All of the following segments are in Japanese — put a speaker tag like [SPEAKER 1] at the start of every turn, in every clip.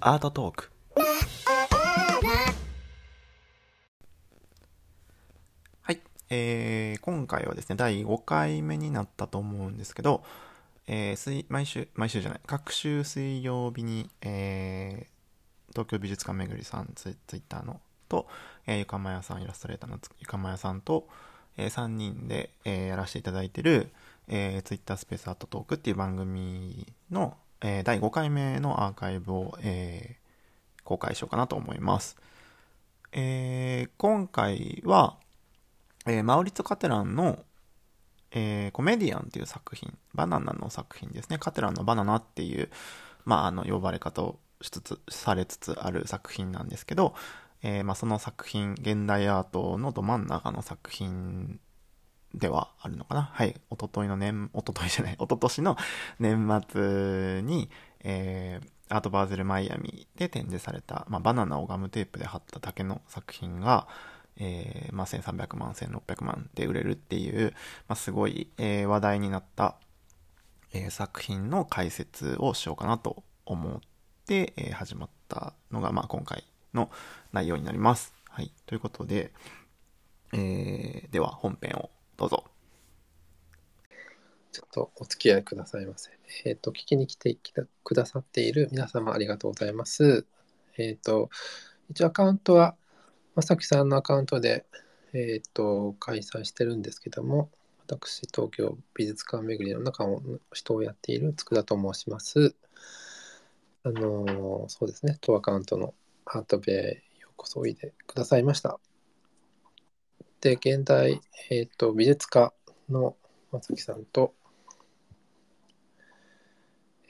[SPEAKER 1] アートトーク。はい、えー、今回はですね第5回目になったと思うんですけど、えー、水毎週毎週じゃない。各週水曜日に、えー、東京美術館めぐりさんツツイッターのと、えー、ゆかまやさんイラストレーターのゆかまやさんと、えー、3人で、えー、やらせていただいてる、えー、ツイッタースペースアートトークっていう番組の、えー、第5回目のアーカイブを、えー、公開しようかなと思います。えー、今回は、えー、マウリツ・カテランの、えー、コメディアンっていう作品、バナナの作品ですね。カテランのバナナっていう、まあ、あの、呼ばれ方をしつつ、されつつある作品なんですけど、えー、まあ、その作品、現代アートのど真ん中の作品ではあるのかな？はい。おとといの年、おとといじゃない、おととしの年末に、えー、アートバーゼルマイアミで展示された、まあ、バナナをガムテープで貼った竹の作品が、えー、まあ、1300万、1600万で売れるっていう、まあ、すごい、えー、話題になった、えー、作品の解説をしようかなと思って、え、始まったのが、まあ、今回の内容になります。はい。ということで、えー、では本編をどうぞ。
[SPEAKER 2] ちょっとお付き合いくださいませ。えっ、と、聞きに来てくださっている皆様ありがとうございます。えっ、と、一応アカウントは、まさきさんのアカウントで、えっ、と、開催してるんですけども、私、東京美術館巡りの中の人をやっている佃と申します。あのそうですね、当アカウントのアートベへようこそおいでくださいました。で、現代、えっ、と、美術家のまさきさんと、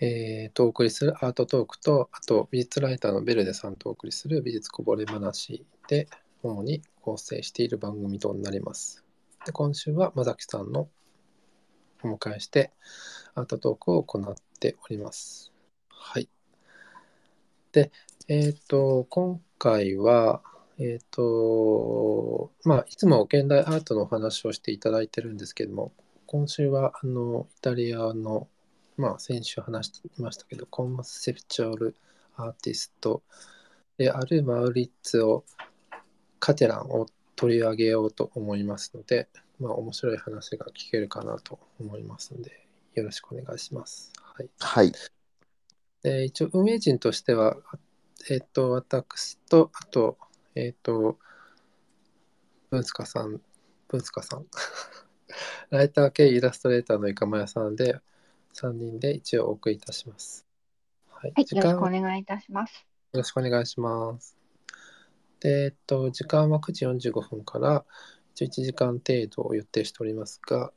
[SPEAKER 2] えー、とお送りするアートトークと、あと美術ライターのベルデさんとお送りする美術こぼれ話で主に構成している番組となります。で今週はまさきさんのお迎えしてアートトークを行っております。はい。で、えっ、と、今回は、えっ、と、まあ、いつも現代アートのお話をしていただいてるんですけども、今週はあのイタリアのまあ、先週話していましたけど、コンセプチュアルアーティストであるマウリッツォ・カテランを取り上げようと思いますので、まあ、面白い話が聞けるかなと思いますので、よろしくお願いします。はい。
[SPEAKER 1] はい。
[SPEAKER 2] で一応、運営陣としては、えっ、と、私と、あと、えっ、と、文塚さん、文塚さん、ライター系イラストレーターのいかまやさんで、3人で一応お送りいたします。はい。
[SPEAKER 3] はい、よろしくお願いいたします。
[SPEAKER 2] よろしくお願いします。で、えっと、時間は9時45分から11時間程度を予定しておりますが、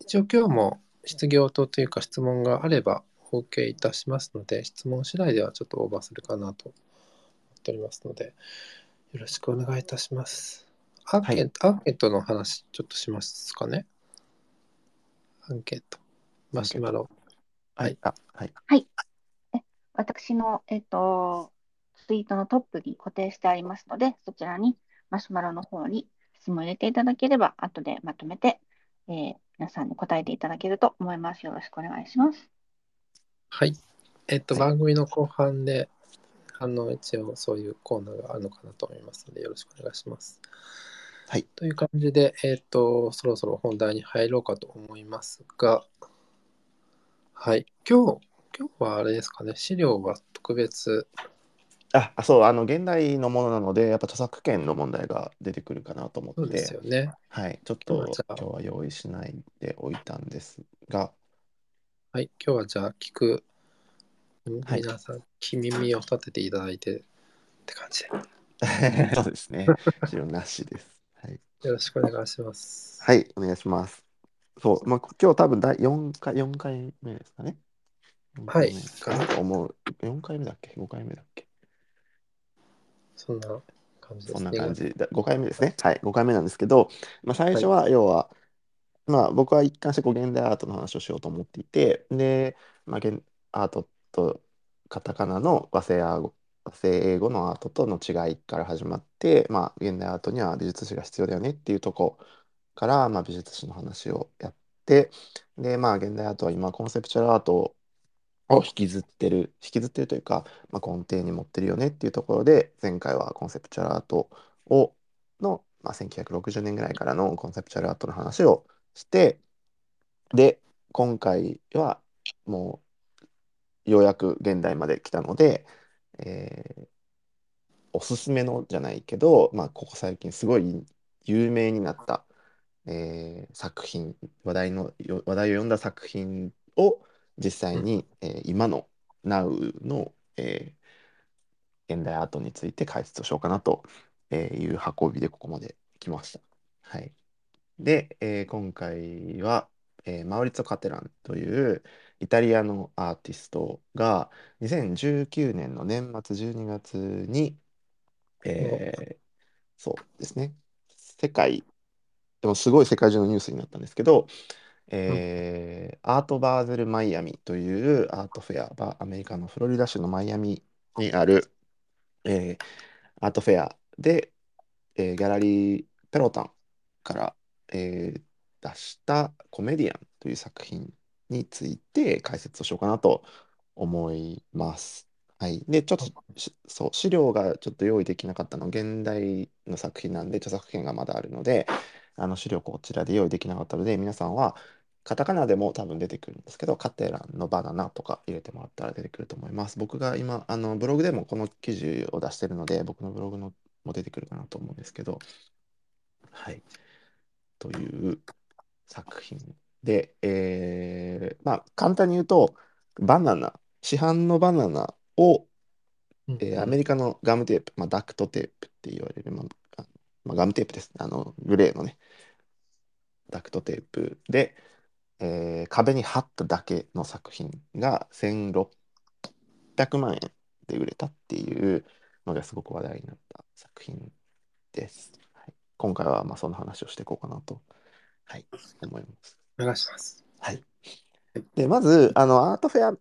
[SPEAKER 2] 一応今日も質疑応答というか質問があればお受けいたしますので、質問次第ではちょっとオーバーするかなと思っておりますので、よろしくお願いいたします。アンケート、アンケートの話ちょっとしますかね。アンケート。マシュマロ。はい。
[SPEAKER 1] あ、はい。
[SPEAKER 3] 私の、えっと、ツイートのトップに固定してありますので、そちらにマシュマロの方に質問を入れていただければ、後でまとめて、えー皆さんに答えていただけると思います。よろしくお願いします。
[SPEAKER 2] はい。えっと、番組の後半で、あの、一応そういうコーナーがあるのかなと思いますので、よろしくお願いします。
[SPEAKER 1] はい。
[SPEAKER 2] という感じで、えっと、そろそろ本題に入ろうかと思いますが、はい。今日、今日はあれですかね、資料は特別、
[SPEAKER 1] あ、あそう、あの、現代のものなので、やっぱ著作権の問題が出てくるかなと思
[SPEAKER 2] そう
[SPEAKER 1] って、
[SPEAKER 2] ですよね。
[SPEAKER 1] はい、ちょっと
[SPEAKER 2] 今日は
[SPEAKER 1] 用意しないでおいたんですが、
[SPEAKER 2] はい。今日はじゃあ、聞く、
[SPEAKER 1] はい
[SPEAKER 2] 皆さん、聞耳を立てていただいてって感じで、
[SPEAKER 1] そうですね、資料なしです。はい、
[SPEAKER 2] よろしくお願いします。
[SPEAKER 1] はい、お願いします。そう、まあ、今日多分第4回、4回目ですかね。4
[SPEAKER 2] はい
[SPEAKER 1] かなと思う。4回目だっけ ?5 回目だっけ？
[SPEAKER 2] そんな感じです
[SPEAKER 1] そん
[SPEAKER 2] ね。
[SPEAKER 1] な感じ。だ5回目ですね。はい、5回目なんですけど、まあ、最初は要は、まあ、僕は一貫してこう現代アートの話をしようと思っていて、で、まあ、現アートとカタカナの和製和製英語のアートとの違いから始まって、まあ、現代アートには美術史が必要だよねっていうとこから、まあ、美術史の話をやって、で、まあ、現代アートは今コンセプチュアルアートを引きずってる引きずってるというか、まあ、根底に持ってるよねっていうところで前回はコンセプチュアルアートをの、まあ、1960年ぐらいからのコンセプチュアルアートの話をしてで今回はもうようやく現代まで来たので、えーおすすめのじゃないけど、まあ、ここ最近すごい有名になった、えー作品話題のよ話題を読んだ作品を実際に、えー今の Now の、えー現代アートについて解説をしようかなとえーいう運びでここまで来ました。はい。で、えー今回は、えーマウリッツォ・カテランというイタリアのアーティストが2019年の年末12月に、えーそうですね、世界、でもすごい世界中のニュースになったんですけど、えーアートバーゼルマイアミというアートフェアがアメリカのフロリダ州のマイアミにある、えーアートフェアで、えーギャラリーペロタンから、えー出したコメディアンという作品について解説をしようかなと思います。はい。で、ちょっとしそう、資料がちょっと用意できなかったの、現代の作品なんで、著作権がまだあるので、あの資料こちらで用意できなかったので、皆さんはカタカナでも多分出てくるんですけど、カテランのバナナとか入れてもらったら出てくると思います。僕が今、あのブログでもこの記事を出してるので、僕のブログのも出てくるかなと思うんですけど、はい。という作品で、えーまあ、簡単に言うと、バナナ、市販のバナナを、えーアメリカのガムテープ、まあ、ダクトテープって言われる、まああまあ、ガムテープです。あの、グレーのね、ダクトテープで、えー壁に貼っただけの作品が1600万円で売れたっていうのがすごく話題になった作品です。はい、今回はまあその話をしていこうかなと、はい、思います。
[SPEAKER 2] お願いします。
[SPEAKER 1] はい。で、まず、あの、アートフェア、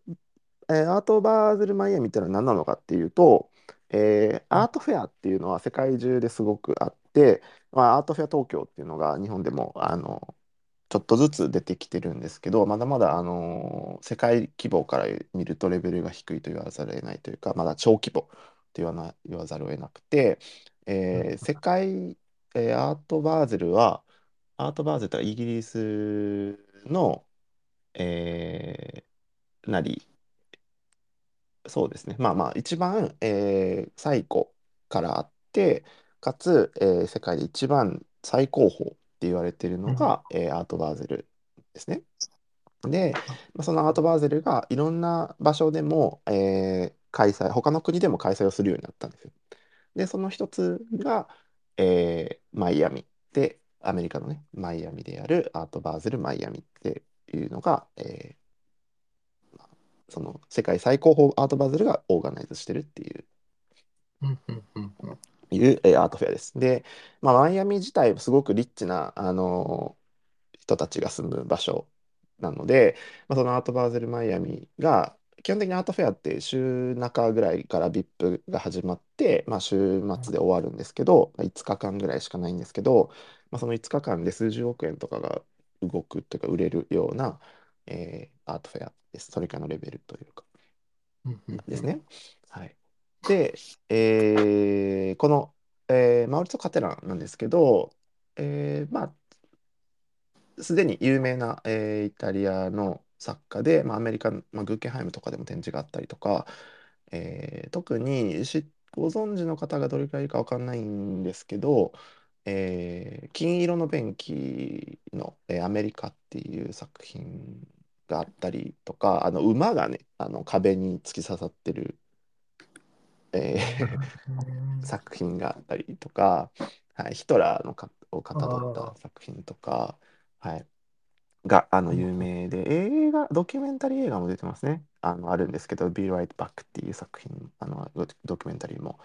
[SPEAKER 1] えーアートバーゼルマイアミっていうのは何なのかっていうと、えーアートフェアっていうのは世界中ですごくあって、まあ、アートフェア東京っていうのが日本でも、あの、ちょっとずつ出てきてるんですけど、まだまだ、あの世界規模から見るとレベルが低いと言わざるを得ないというか、まだ小規模と言わな、言わざるを得なくて、えー世界、えーアートバーゼルは、アートバーゼルってイギリスの、えーなり、そうですね。まあまあ、一番、えー最古からあって、かつ、えー世界で一番最高峰って言われているのが、えーアートバーゼルですね。で、まあそのアートバーゼルがいろんな場所でも、えー開催、他の国でも開催をするようになったんですよ。で、その一つが、えーマイアミで、アメリカのね、マイアミでやるアートバーゼルマイアミっていうのが、えーその世界最高峰アートバーゼルがオーガナイズしてるっていういう、えーアートフェアです。で、まあ、マイアミ自体すごくリッチな、あのー人たちが住む場所なので、まあ、そのアートバーゼルマイアミが基本的にアートフェアって週中ぐらいから VIP が始まって、まあ、週末で終わるんですけど、まあ5日間ぐらいしかないんですけど、まあ、その5日間で数十億円とかが動くというか売れるような、えーアートフェアです。それからのレベルというか。ですね。はい。で、えーこの、えーマウリツォ・カテランなんですけど、えーまあ、すでに有名な、えーイタリアの作家で、まあ、アメリカの、まあ、グーケンハイムとかでも展示があったりとか、えー特にしご存知の方がどれくらいいるかわかんないんですけど、えー金色の便器の、えーアメリカっていう作品があったりとか、あの馬がね、あの壁に突き刺さってる、えー 作品があったりとか、はい、ヒトラーのかをかたどった作品とか、はい、があの有名で、映画、ドキュメンタリー映画も出てますね。あのあるんですけど、Be Right Back っていう作品、あのドドキュメンタリーも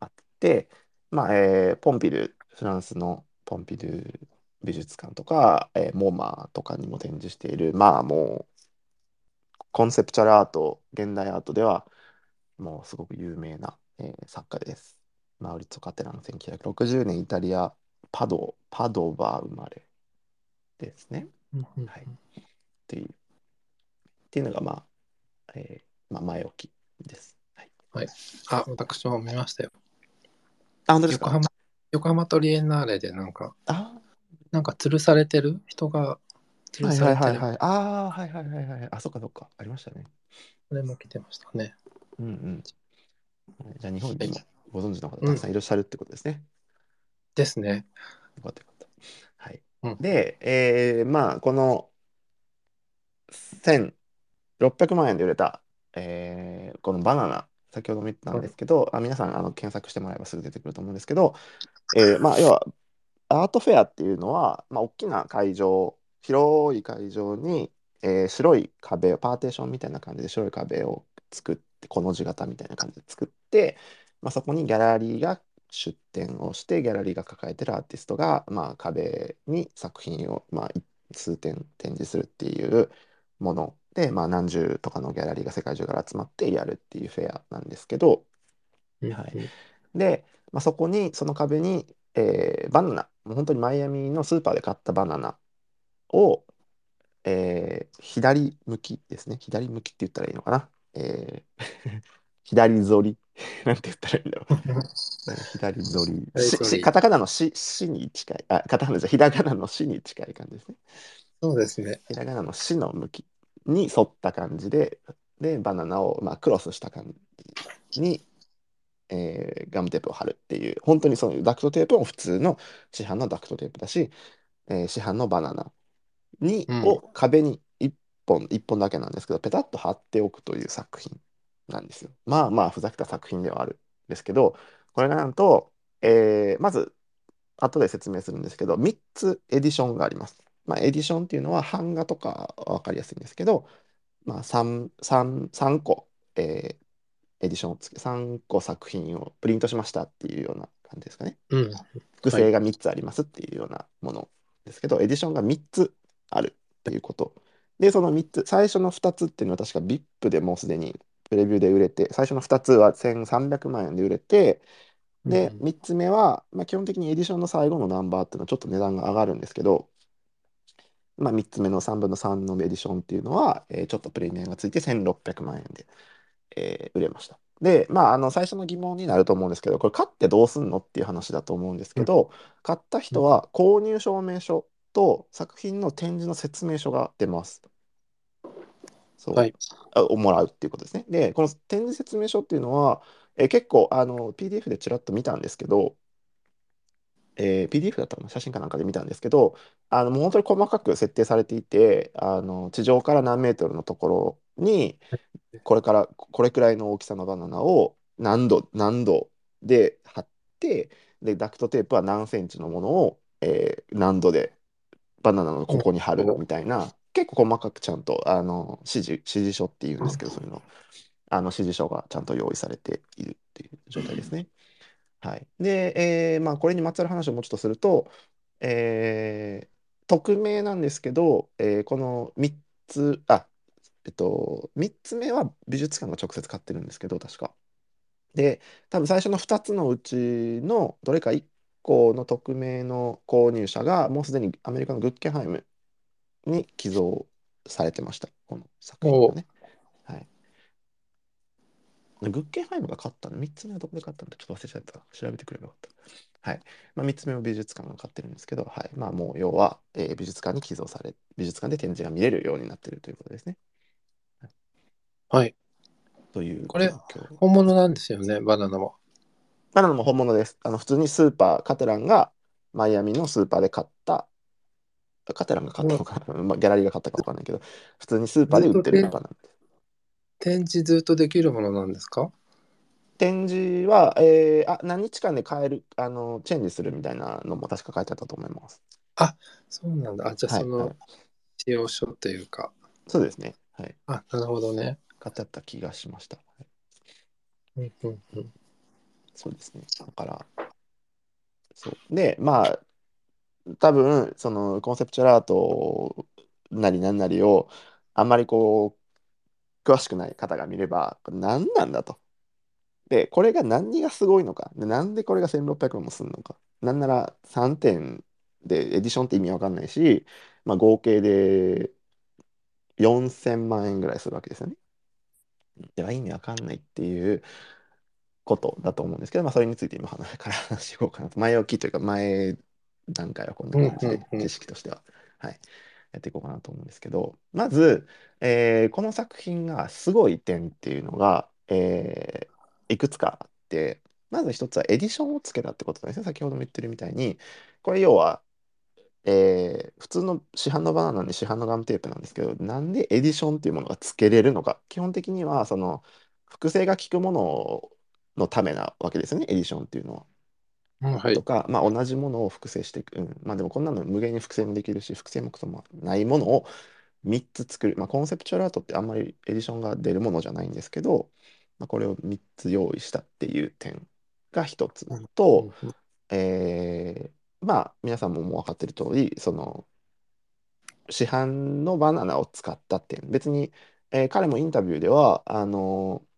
[SPEAKER 1] あって、まあえーポンピドゥ、フランスのポンピドゥ美術館とか、えーモマとかにも展示している、まあもう、コンセプチュアルアート、現代アートでは、もうすごく有名な、えー作家です。マウリッツォ・カテラン、1960年イタリア、パド、パドバ生まれですね。はいっていう、っていうのが、まあ、えーまあ、前置きです。はい、
[SPEAKER 2] あ、私も見ましたよ。
[SPEAKER 1] あ、本当ですか？
[SPEAKER 2] 横浜、横浜トリエンナーレでなんか、
[SPEAKER 1] あ
[SPEAKER 2] なんか吊るされてる？人が吊る
[SPEAKER 1] はい
[SPEAKER 2] されてる。
[SPEAKER 1] はいはいはい。ああ、はいはいはいはい。あ、そっかそっか。ありましたね。
[SPEAKER 2] これも来てましたね。
[SPEAKER 1] うんうん。じゃあ日本でもご存知の方
[SPEAKER 2] うん
[SPEAKER 1] たくさんいらっしゃるってことですね。
[SPEAKER 2] ですね。
[SPEAKER 1] よかったよかった。はい。
[SPEAKER 2] うん
[SPEAKER 1] で、えーまあ、この1600万円で売れた、えーこのバナナ、先ほども言ったんですけど、あ皆さんあの検索してもらえばすぐ出てくると思うんですけど、えーまあ、要はアートフェアっていうのは、まあ、大きな会場、広い会場に、えー白い壁を、パーテーションみたいな感じで白い壁を作って、この字型みたいな感じで作って、まあ、そこにギャラリーが出展をして、ギャラリーが抱えてるアーティストが、まあ、壁に作品を、まあ、い数点展示するっていうもので、まあ、何十とかのギャラリーが世界中から集まってやるっていうフェアなんですけど、はい。で、まあ、そこにその壁に、えーバナナ。もう本当にマイアミのスーパーで買ったバナナを、えー左向きですね。左向きって言ったらいいのかな、えー 左反り。なんて言ったらいいんだろう。左反り。しカタカナのし「し」に近い。あカタカナじゃひらがなの「し」に近い感じですね。
[SPEAKER 2] そうですね。
[SPEAKER 1] ひらがなの「し」の向きに沿った感じででバナナを、まあ、クロスした感じに、えーガムテープを貼るっていう本当にそういうダクトテープも普通の市販のダクトテープだし、えー市販のバナナに、
[SPEAKER 2] うん
[SPEAKER 1] を壁に1本1本だけなんですけどペタッと貼っておくという作品なんですよ。まあまあふざけた作品ではあるんですけどこれがなんと、えーまず後で説明するんですけど3つエディションがあります。まあ、エディションっていうのは版画とか分かりやすいんですけど、まあ、3, 3, 3個、えーエディションをつけ3個作品をプリントしましたっていうような感じですかね。
[SPEAKER 2] うん。
[SPEAKER 1] 複製が3つありますっていうようなものですけど、エディションが3つあるっていうこと。で、その3つ、最初の2つっていうのは確か VIP でもうすでにプレビューで売れて、最初の2つは1300万円で売れて、で、
[SPEAKER 2] うん
[SPEAKER 1] 3つ目は、まあ、基本的にエディションの最後のナンバーっていうのはちょっと値段が上がるんですけど、まあ、3つ目の3分の3のエディションっていうのは、えーちょっとプレミアがついて1600万円で、えー売れました。で、まあ、あの最初の疑問になると思うんですけど、これ買ってどうすんのっていう話だと思うんですけど、買った人は購入証明書と作品の展示の説明書が出ます。そう
[SPEAKER 2] はい。
[SPEAKER 1] あをもらうっていうことですね。で、この展示説明書っていうのは、えー結構あの PDF でちらっと見たんですけど、えー PDF だったかな？写真かなんかで見たんですけど、あのもう本当に細かく設定されていて、あの地上から何メートルのところに、これからこれくらいの大きさのバナナを何度、何度で貼って、で、ダクトテープは何センチのものを、えー何度でバナナのここに貼るみたいな、結構細かくちゃんとあの指示、指示書っていうんですけど、そういうの、あの指示書がちゃんと用意されているっていう状態ですね。はい。で、えーまあ、これにまつわる話をもうちょっとすると、えー匿名なんですけど、えーこの3つ、あ、えっと、3つ目は美術館が直接買ってるんですけど、確か。で、多分最初の2つのうちのどれか1個の匿名の購入者が、もうすでにアメリカのグッケンハイムに寄贈されてました、この作品がね。はい。グッケンハイムが買ったの ?3 つ目はどこで買ったの？かちょっと忘れちゃった。調べてくればよかった。はい。まあ、3つ目も美術館が買ってるんですけど、はい。まあ、もう要は、えー美術館に寄贈され、美術館で展示が見れるようになってるということですね。
[SPEAKER 2] はい。
[SPEAKER 1] という
[SPEAKER 2] これ
[SPEAKER 1] 状況
[SPEAKER 2] 本物なんですよね、バナナも。
[SPEAKER 1] バナナも本物です。あの普通にスーパー、カテランがマイアミのスーパーで買った、カテランが買ったのかな、まあ、ギャラリーが買ったか分かんないけど、普通にスーパーで売ってるバナナです。
[SPEAKER 2] 展示ずっとできるものなんですか？
[SPEAKER 1] 展示は、えーあ何日間で変えるあの、チェンジするみたいなのも確か書いてあったと思います。
[SPEAKER 2] そうなんだ。あ、じゃあ
[SPEAKER 1] はい
[SPEAKER 2] その
[SPEAKER 1] はい
[SPEAKER 2] 使用書というか。
[SPEAKER 1] そうですね。はい。
[SPEAKER 2] あ、なるほどね。
[SPEAKER 1] 買ってあった気がしました。はい
[SPEAKER 2] うんうんうん。
[SPEAKER 1] そうですね。だから、そう。で、まあ、多分、そのコンセプチュアルアートなりなんなりを、あんまりこう、詳しくない方が見れば、これ何なんだと。で、これが何がすごいのか。でなんでこれが1600万もするのか。なんなら3点でエディションって意味わかんないし、まあ、合計で4000万円ぐらいするわけですよね。では意味わかんないっていうことだと思うんですけど、まあ、それについて今話から 話していこうかなと。前置きというか、前段階はこんな感じで、知識としては、はい、やっていこうかなと思うんですけど、まず、えー、この作品がすごい点っていうのが、えー、いくつかあって、まず一つはエディションをつけたってことですね。先ほども言ってるみたいに、これ要は、えー、普通の市販のバナナに市販のガムテープなんですけど、なんでエディションっていうものがつけれるのか。基本的には、その、複製が効くもののためなわけですよね、エディションっていうのは。
[SPEAKER 2] はい、
[SPEAKER 1] とか、まあ、同じものを複製していく。うん、まあでもこんなの無限に複製もできるし、複製もクソもないものを3つ作る。まあ、コンセプチュアルアートってあんまりエディションが出るものじゃないんですけど、まあ、これを3つ用意したっていう点が1つと、えー、まあ皆さんももう分かってる通り、その市販のバナナを使った点。別に、えー、彼もインタビューでは、あのー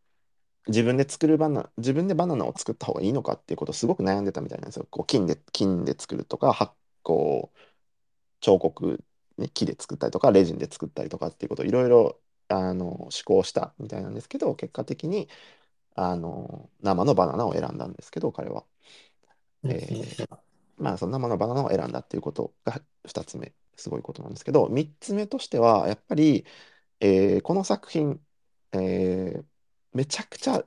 [SPEAKER 1] 自分で作るバナ自分でバナナを作った方がいいのかっていうことをすごく悩んでたみたいなんですよ。こう金で金で作るとか発酵彫刻、ね、木で作ったりとかレジンで作ったりとかっていうことをいろいろあの試行したみたいなんですけど結果的にあの生のバナナを選んだんですけど彼は。えー、まあその生のバナナを選んだっていうことが2つ目すごいことなんですけど3つ目としてはやっぱり、えー、この作品、えー、めちゃくちゃ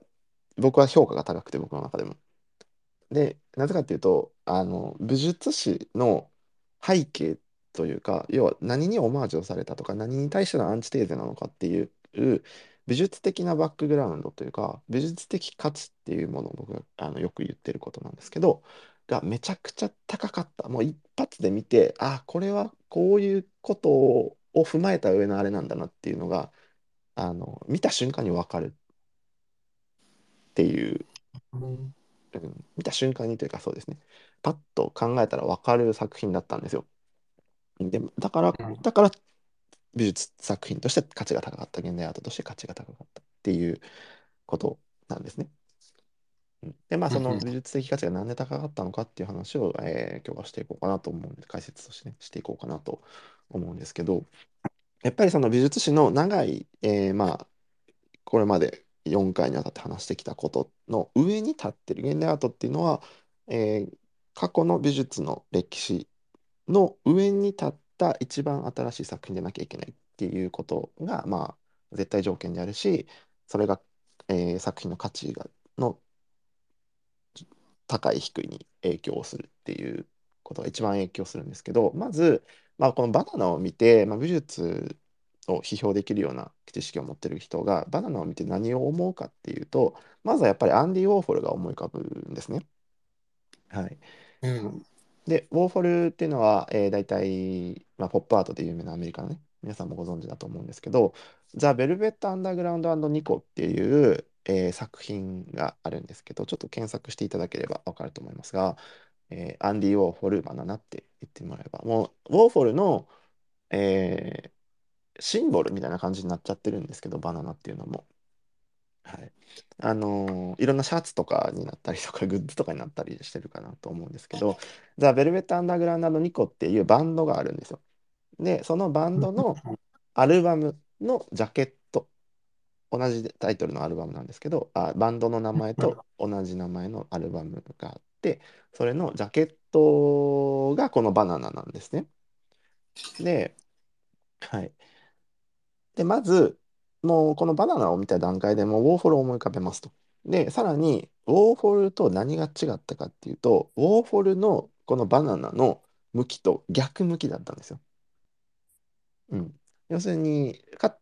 [SPEAKER 1] 僕は評価が高くて僕の中でも。でなぜかっていうとあの武術史の背景というか要は何にオマージュをされたとか何に対してのアンチテーゼなのかっていう美術的なバックグラウンドというか美術的価値っていうものを僕があのよく言ってることなんですけどがめちゃくちゃ高かった。もう一発で見てあこれはこういうことを踏まえた上のあれなんだなっていうのがあの見た瞬間に分かるっていう、うん、見た瞬間にというかそうですね。パッと考えたら分かる作品だったんですよ。でだからだから美術作品として価値が高かった。現代アートとして価値が高かったっていうことなんですね。でまあその美術的価値が何で高かったのかっていう話を、えー、今日はしていこうかなと思うんで解説として、ね、していこうかなと思うんですけどやっぱりその美術史の長い、えー、まあこれまで4回にわたって話してきたことの上に立ってる。現代アートっていうのは、えー、過去の美術の歴史の上に立った一番新しい作品でなきゃいけないっていうことが、まあ、絶対条件であるしそれが、えー、作品の価値がの高い低いに影響するっていうことが一番影響するんですけどまず、まあ、このバナナを見て、まあ、美術を批評できるような知識を持ってる人がバナナを見て何を思うかっていうとまずはやっぱりアンディ・ウォーホルが思い浮かぶんですね。はい、
[SPEAKER 2] うん、
[SPEAKER 1] でウォーホルっていうのは、えー、大体、まあ、ポップアートで有名なアメリカのね皆さんもご存知だと思うんですけど「ザ・ベルベット・アンダーグラウンドニコ」っていう、えー、作品があるんですけどちょっと検索していただければ分かると思いますが、えー、アンディ・ウォーホルバナナって言ってもらえばもうウォーホルの、えー、シンボルみたいな感じになっちゃってるんですけど、バナナっていうのも。はい。あのーいろんなシャツとかになったりとか、グッズとかになったりしてるかなと思うんですけど、ザ・ベルベット・アンダーグラウンドニコっていうバンドがあるんですよ。で、そのバンドのアルバムのジャケット、同じタイトルのアルバムなんですけど、あ、バンドの名前と同じ名前のアルバムがあって、それのジャケットがこのバナナなんですね。で、はい。で、まず、もうこのバナナを見た段階でもうウォーホルを思い浮かべますと。で、さらに、ウォーホルと何が違ったかっていうと、ウォーホルのこのバナナの向きと逆向きだったんですよ。うん。要するに、か、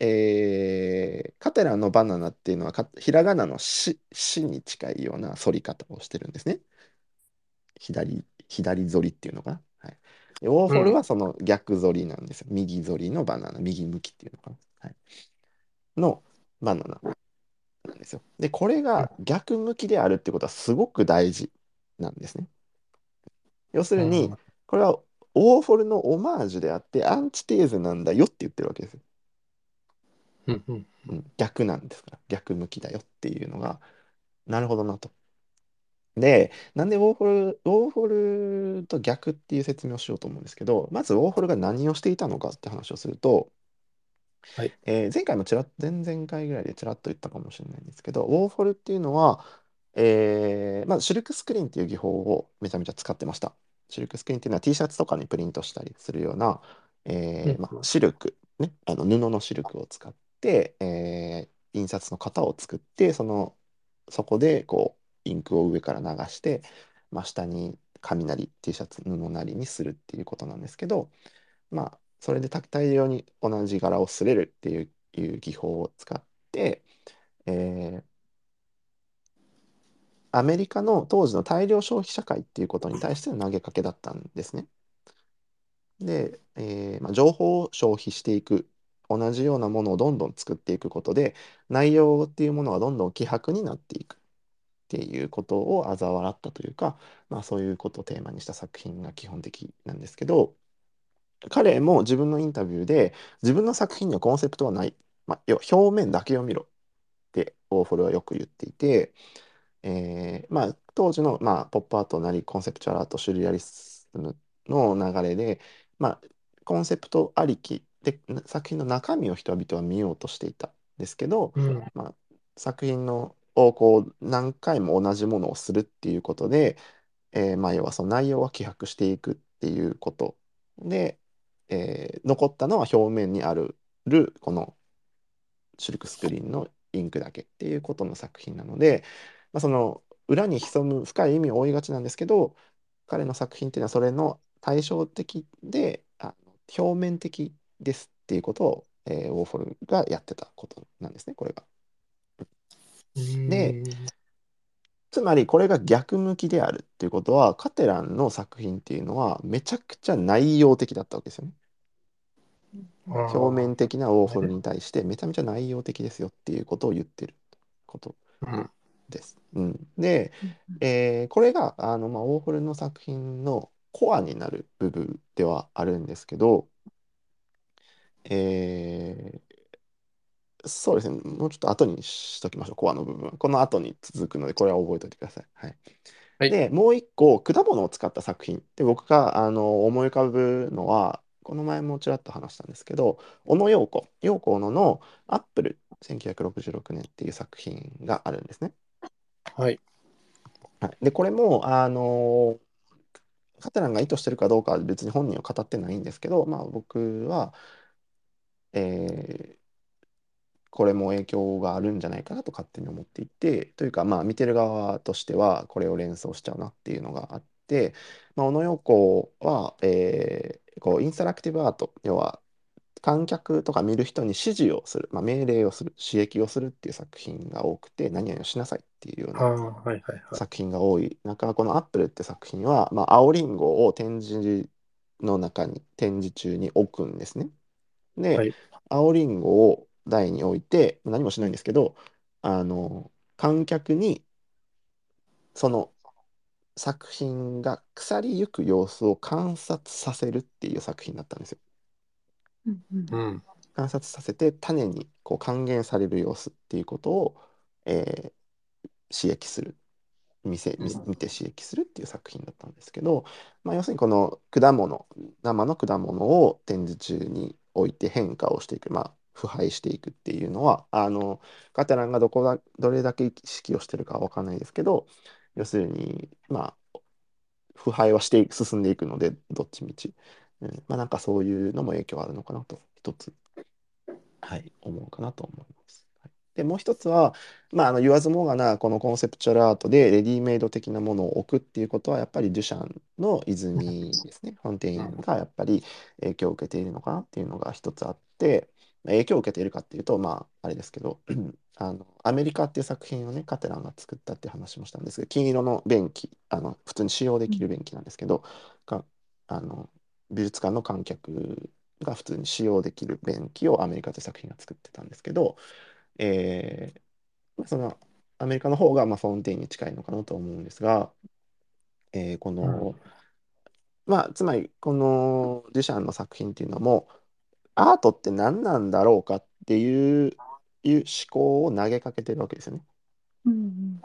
[SPEAKER 1] えー、カテラのバナナっていうのはか、ひらがなのし、しに近いような反り方をしてるんですね。左、左反りっていうのかな。はい。ウォーホルはその逆反りなんですよ。右反りのバナナ、右向きっていうのかな。はい、のバナナなんですよ。で、これが逆向きであるってことはすごく大事なんですね。要するに、これはオーフォルのオマージュであってアンチテーゼなんだよって言ってるわけですよ。うん、逆なんですから逆向きだよっていうのがなるほどなと。で、なんでウォーホル、ウォーホルと逆っていう説明をしようと思うんですけど、まずウォーホルが何をしていたのかって話をすると、
[SPEAKER 2] はい
[SPEAKER 1] えー前回もちらっ前々回ぐらいでちらっと言ったかもしれないんですけど、ウォーホルっていうのは、えーまあ、シルクスクリーンっていう技法をめちゃめちゃ使ってました。シルクスクリーンっていうのは T シャツとかにプリントしたりするような、えーまあ、シルク、ね、あの布のシルクを使って、えー印刷の型を作ってそのそこでこうインクを上から流して、まあ、下に紙なり T シャツ布なりにするっていうことなんですけど、まあ、それで大量に同じ柄を擦れるっていういう技法を使って、えーアメリカの当時の大量消費社会っていうことに対しての投げかけだったんですね。で、えーまあ、情報を消費していく同じようなものをどんどん作っていくことで内容っていうものがどんどん希薄になっていく。っていうことを嘲笑ったというか、まあ、そういうことをテーマにした作品が基本的なんですけど彼も自分のインタビューで自分の作品にはコンセプトはない、まあ、表面だけを見ろ。ってウォーホルはよく言っていて、えーまあ、当時の、まあ、ポップアートなりコンセプチュアルアートシュリアリスムの流れで、まあ、コンセプトありきで作品の中身を人々は見ようとしていたんですけど、
[SPEAKER 2] うん。
[SPEAKER 1] まあ、作品のをこう何回も同じものをするっていうことで、えーまあ、要はその内容は希薄していくっていうことで、えー残ったのは表面にあるこのシルクスクリーンのインクだけっていうことの作品なので、まあ、その裏に潜む深い意味を追いがちなんですけど彼の作品っていうのはそれの対照的であの表面的ですっていうことを、えーウォーホルがやってたことなんですねこれが。でつまりこれが逆向きであるっていうことはカテランの作品っていうのはめちゃくちゃ内容的だったわけですよね。表面的なウォーホルに対してめちゃめちゃ内容的ですよっていうことを言ってること
[SPEAKER 2] うん
[SPEAKER 1] です。うん、で、えーこれがあの、まあ、ウォーホルの作品のコアになる部分ではあるんですけど、えーそうですね。もうちょっと後にしときましょう。コアの部分は。この後に続くのでこれは覚えておいてください。はい。
[SPEAKER 2] はい。
[SPEAKER 1] でもう一個果物を使った作品。で僕があの思い浮かぶのはこの前もちらっと話したんですけど小野陽子。陽子小野の「アップル1966年」っていう作品があるんですね。
[SPEAKER 2] はい。
[SPEAKER 1] はい、でこれもあのカテランが意図してるかどうかは別に本人は語ってないんですけど、まあ、僕は、えーこれも影響があるんじゃないかなと勝手に思っていてというかまあ見てる側としてはこれを連想しちゃうなっていうのがあって、まあ、小野陽子は、えーこうインスタラクティブアート要は観客とか見る人に指示をする、まあ、命令をする刺激をするっていう作品が多くて何々をしなさいっていうような
[SPEAKER 2] ああ、はいはいはい。
[SPEAKER 1] 作品が多い中この「アップル」って作品は、まあ、青りんごを展示の中に展示中に置くんですね。で、
[SPEAKER 2] はい
[SPEAKER 1] 青りんごを台に置いて何もしないんですけどあの観客にその作品が腐りゆく様子を観察させるっていう作品だったんですよ。
[SPEAKER 3] うんうん
[SPEAKER 2] うん。
[SPEAKER 1] 観察させて種にこう還元される様子っていうことを、えー刺激する見せ見見て刺激するっていう作品だったんですけど、まあ、要するにこの果物生の果物を展示中に置いて変化をしていく、まあ、腐敗していくっていうのはあのカテランがどこだどれだけ意識をしてるかは分かんないですけど要するにまあ腐敗はしていく進んでいくのでどっちみち、うん、まあなんかそういうのも影響あるのかなと一つ。はい、思うかなと思います。はいでもう一つは、まあ、あの言わずもがなこのコンセプチュアルアートでレディメイド的なものを置くっていうことはやっぱりデュシャンの泉ですね。フォンテインがやっぱり影響を受けているのかなっていうのが一つあって影響を受けているかっていうとまああれですけど あのアメリカっていう作品をねカテランが作ったって話もしたんですけど金色の便器あの普通に使用できる便器なんですけど、があの美術館の観客が普通に使用できる便器をアメリカという作品が作ってたんですけど、えーまあそのアメリカの方がまあフォンテインに近いのかなと思うんですが、えーこの、まあつまりこのデュシャンの作品っていうのもアートって何なんだろうかっていういう思考を投げかけてるわけですよね。
[SPEAKER 3] うんうん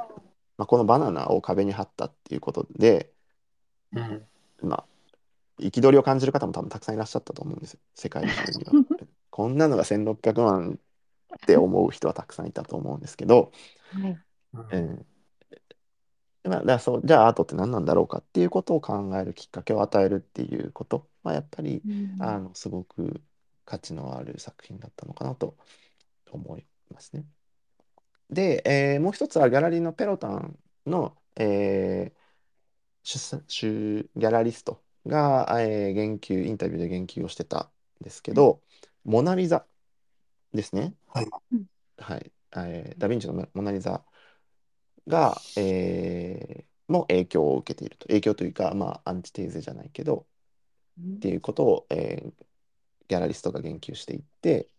[SPEAKER 1] まあ、このバナナを壁に貼ったっていうことで、
[SPEAKER 2] うん。
[SPEAKER 1] まあ、憤りを感じる方も多分たくさんいらっしゃったと思うんですよ世界中には。こんなのが1600万って思う人はたくさんいたと思うんですけど、
[SPEAKER 3] はい。
[SPEAKER 1] うんまあ、だそうじゃあアートって何なんだろうかっていうことを考えるきっかけを与えるっていうことはやっぱり
[SPEAKER 3] うん
[SPEAKER 1] あのすごく価値のある作品だったのかなと思いますね。で、えーもう一つはギャラリーのペロタンの、えー主査主ギャラリストが、えー言及インタビューで言及をしてたんですけど、モナ・リザですね。
[SPEAKER 2] はい。
[SPEAKER 3] うん
[SPEAKER 1] はい。えーダ・ヴィンチのモナ・リザが、えーも影響を受けていると。影響というか、まあ、アンチテーゼじゃないけどっていうことを、えーギャラリストが言及していって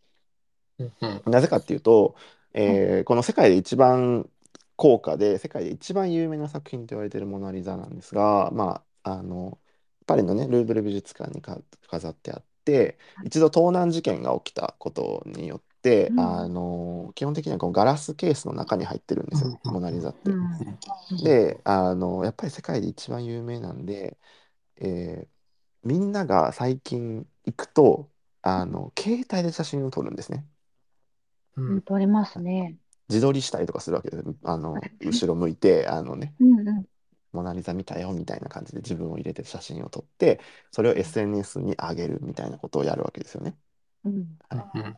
[SPEAKER 1] なぜかっていうと、えーこの世界で一番高価で世界で一番有名な作品と言われている「モナ・リザ」なんですが、まあ、あのパリのねルーブル美術館にか飾ってあって一度盗難事件が起きたことによって、
[SPEAKER 3] うん。
[SPEAKER 1] あの基本的にはこのガラスケースの中に入ってるんですよ、
[SPEAKER 2] うん。
[SPEAKER 1] モナ・リザって。
[SPEAKER 3] うん。
[SPEAKER 1] であのやっぱり世界で一番有名なんで、えーみんなが最近行くとあの携帯で写真を撮るんですね。
[SPEAKER 2] うん。
[SPEAKER 3] 撮りますね。
[SPEAKER 1] 自撮りしたりとかするわけですあの後ろ向いてあのね。
[SPEAKER 3] うんうん。
[SPEAKER 1] モナ・リザ見たよみたいな感じで自分を入れて写真を撮ってそれを SNS に上げるみたいなことをやるわけですよね。
[SPEAKER 3] うん。
[SPEAKER 2] うん。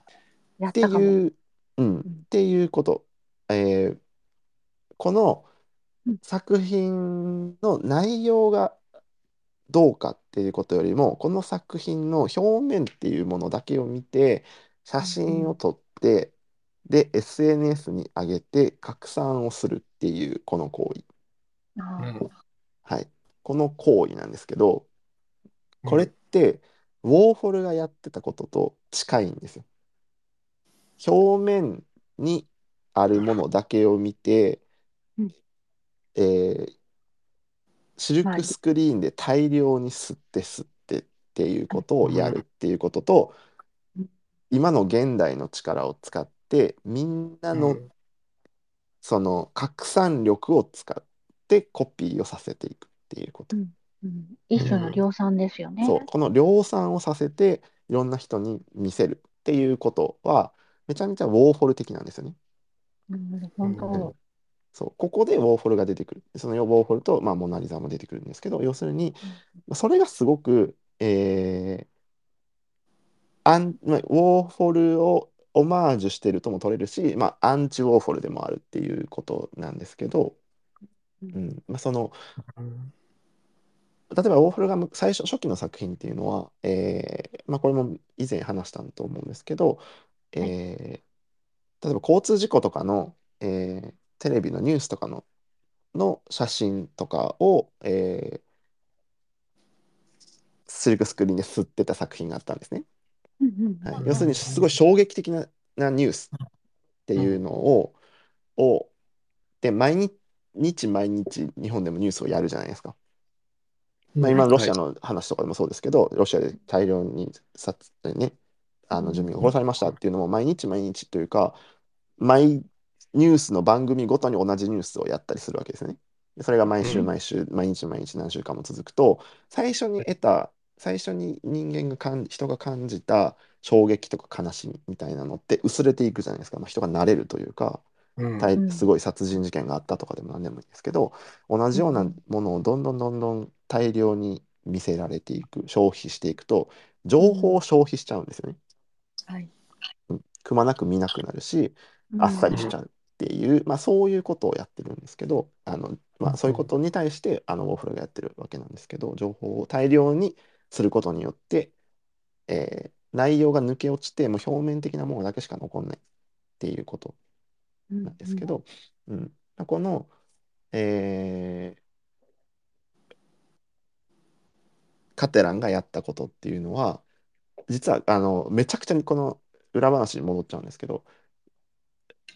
[SPEAKER 1] って。いう、うん、っていうこと、えーこの
[SPEAKER 3] うん。
[SPEAKER 1] 作品の内容がどうかっていうことよりもこの作品の表面っていうものだけを見て写真を撮ってで SNS に上げて拡散をするっていうこの行為、はい、この行為なんですけどこれってウォーホルがやってたことと近いんですよ。表面にあるものだけを見て、
[SPEAKER 3] うん。
[SPEAKER 1] えーシルクスクリーンで大量に吸って吸ってっていうことをやるっていうことと、
[SPEAKER 3] うん
[SPEAKER 1] 今の現代の力を使ってみんなの
[SPEAKER 2] うん。
[SPEAKER 1] その拡散力を使ってコピーをさせていくっていうこと。
[SPEAKER 3] うん一種の量産ですよね。
[SPEAKER 1] そうこの量産をさせていろんな人に見せるっていうことはめちゃめちゃウォーホル的なんですよね。
[SPEAKER 3] うん、本
[SPEAKER 1] うん
[SPEAKER 3] 当。
[SPEAKER 1] そうここでウォーホルが出てくるそのウォーホルと、まあ、モナ・リザも出てくるんですけど要するにそれがすごく、えーアンまあ、ウォーホルをオマージュしてるとも取れるし、まあ、アンチウォーホルでもあるっていうことなんですけど、うん。まあ、その
[SPEAKER 2] うん。
[SPEAKER 1] 例えばウォーホルがむ最初初期の作品っていうのは、えーまあ、これも以前話したと思うんですけど、えー例えば交通事故とかの、えーテレビのニュースとかのの写真とかを、えーシルクスクリーンで吸ってた作品があったんですね。はい
[SPEAKER 2] うん
[SPEAKER 1] 要するにすごい衝撃的ななニュースっていうのを、をで毎日日毎日日本でもニュースをやるじゃないですか。まあ、今のロシア
[SPEAKER 2] の、
[SPEAKER 1] の話とかでもそうですけど、ロシアで大量に殺ね、あの住民が殺されましたっていうのも毎日毎日というか、毎ニュースの番組ごとに同じニュースをやったりするわけですよね。でそれが毎週
[SPEAKER 2] うん
[SPEAKER 1] 毎週、毎日毎日何週間も続くと、最初に得た、最初に人間が感じ、人が感じた衝撃とか悲しみみたいなのって薄れていくじゃないですか。まあ、人が慣れるというか、
[SPEAKER 2] うん。
[SPEAKER 1] すごい殺人事件があったとかでも何でもいいですけど同じようなものをどんどんどんどん大量に見せられていく消費していくと情報を消費しちゃうんですよね。
[SPEAKER 3] はい。
[SPEAKER 1] うん。くまなく見なくなるしあっさりしちゃうっていう、まあ、そういうことをやってるんですけどあの、まあ、そういうことに対してあのウォーフルがやってるわけなんですけど情報を大量にすることによって、えー内容が抜け落ちてもう表面的なものだけしか残んないっていうこと。
[SPEAKER 3] うん
[SPEAKER 1] なんですけど、うん。この、えーカテランがやったことっていうのは実はあのめちゃくちゃにこの裏話に戻っちゃうんですけど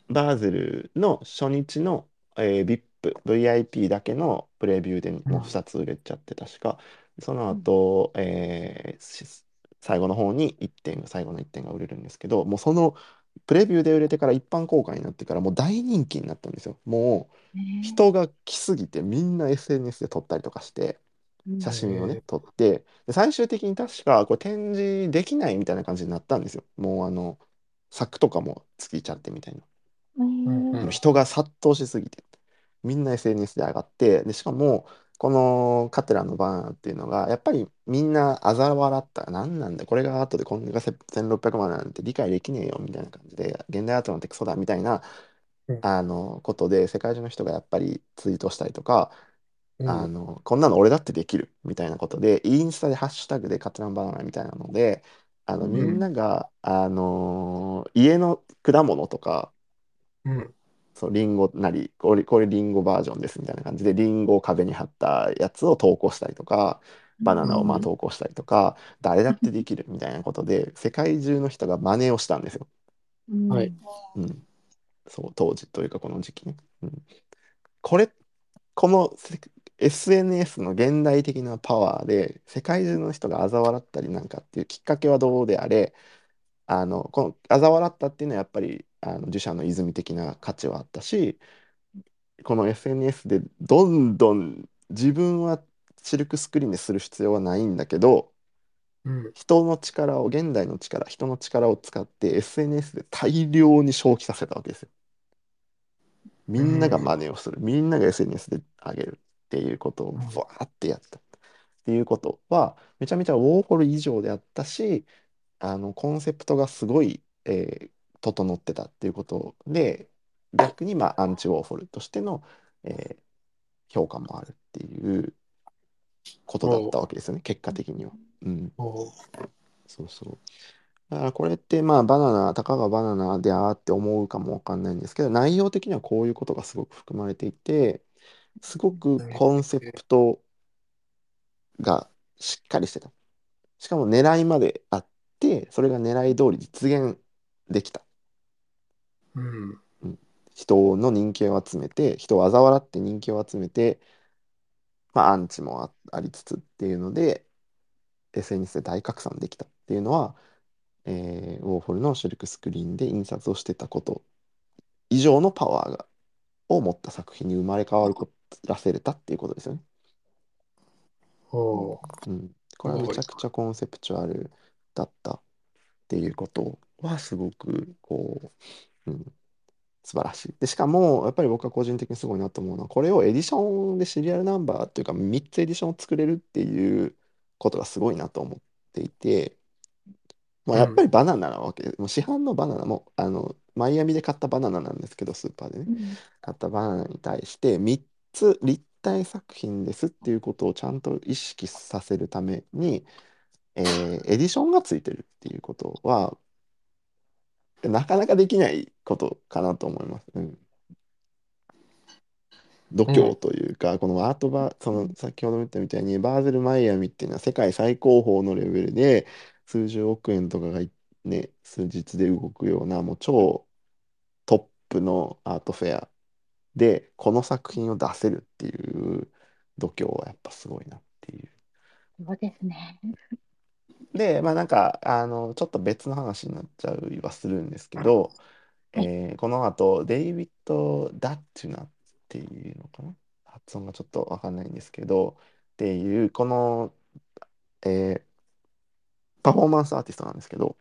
[SPEAKER 1] バーゼルの初日の、えー VIP、VIP だけのプレビューでもう2つ売れちゃって確かその後、えーし最後の方に1点が最後の1点が売れるんですけどもうそのプレビューで売れてから一般公開になってからもう大人気になったんですよ。もう
[SPEAKER 3] ね
[SPEAKER 1] 人が来すぎてみんな SNS で撮ったりとかして
[SPEAKER 3] うん
[SPEAKER 1] 写真をね撮ってで最終的に確かこれ展示できないみたいな感じになったんですよ。もうあの柵とかもついちゃってみたいな。人が殺到しすぎて。みんな SNS で上がってでしかもこのカテランのバナナっていうのがやっぱりみんな嘲笑った何なんだこれが後でこんな1600万なんて理解できねえよみたいな感じで現代アートなんてクソだみたいな
[SPEAKER 2] うん。
[SPEAKER 1] あのことで世界中の人がやっぱりツイートしたりとか
[SPEAKER 2] うん。
[SPEAKER 1] あのこんなの俺だってできるみたいなことでインスタでハッシュタグでカテランバナナみたいなのであの
[SPEAKER 3] うん。
[SPEAKER 1] みんなが、あの家の果物とか
[SPEAKER 2] うん
[SPEAKER 1] そうリンゴなりこれこれリンゴバージョンですみたいな感じでリンゴを壁に貼ったやつを投稿したりとかバナナをまあ投稿したりとか、誰だってできるみたいなことで世界中の人が真似をしたんですよ。
[SPEAKER 3] うん。
[SPEAKER 2] はい。
[SPEAKER 1] うん、そう当時というかこの時期ね。うん、これこのせ SNS の現代的なパワーで世界中の人が嘲笑ったりなんかっていうきっかけはどうであれあのこの嘲笑ったっていうのはやっぱりあの自社の泉的な価値はあったしこの SNS でどんどん自分はシルクスクリーンでする必要はないんだけど
[SPEAKER 2] うん。
[SPEAKER 1] 人の力を現代の力人の力を使って SNS で大量に消費させたわけですよ。みんなが真似をする、みんなが SNS で上げるっていうことを
[SPEAKER 2] うん。
[SPEAKER 1] バーってやった。っていうことはめちゃめちゃウォーホル以上であったしあのコンセプトがすごい、えー整ってたっていうことで逆にまあアンチウォーホルとしての、えー評価もあるっていうことだったわけですよね結果的には。うんそうそう。だからこれってまあバナナ、たかがバナナであーって思うかもわかんないんですけど、内容的にはこういうことがすごく含まれていて、すごくコンセプトがしっかりしてた。しかも狙いまであって、それが狙い通り実現できた。
[SPEAKER 2] うん。
[SPEAKER 1] 人の人気を集めて、人を嘲笑って人気を集めて、まあアンチもあ、ありつつっていうので、SNS で大拡散できたっていうのは、えーウォーホルのシルクスクリーンで印刷をしてたこと以上のパワーがを持った作品に生まれ変わるこらせれたっていうことですよね。
[SPEAKER 2] おう
[SPEAKER 1] うん、これはめちゃくちゃコンセプチュアルだったっていうことはすごくこう、うん、素晴らしい。でしかもやっぱり僕は個人的にすごいなと思うのはこれをエディションでシリアルナンバーっていうか3つエディションを作れるっていうことがすごいなと思っていて。まあ、やっぱりバナナなわけで、もう市販のバナナもあのマイアミで買ったバナナなんですけどスーパーでね
[SPEAKER 3] うん
[SPEAKER 1] 買ったバナナに対して3つ立体作品ですっていうことをちゃんと意識させるために、えーエディションがついてるっていうことはなかなかできないことかなと思います。うん度胸というか、このアートバその先ほど言ったみたいにバーゼル・マイアミっていうのは世界最高峰のレベルで数十億円とかがね数日で動くようなもう超トップのアートフェアでこの作品を出せるっていう度胸はやっぱすごいなっていう。
[SPEAKER 3] そうですね。
[SPEAKER 1] でまあなんかあのちょっと別の話になっちゃうはするんですけど、
[SPEAKER 3] はい。
[SPEAKER 1] えーこの後デイビッド・ダッチュナっていうのかな？発音がちょっとわかんないんですけどっていうこの、えーパフォーマンスアーティストなんですけど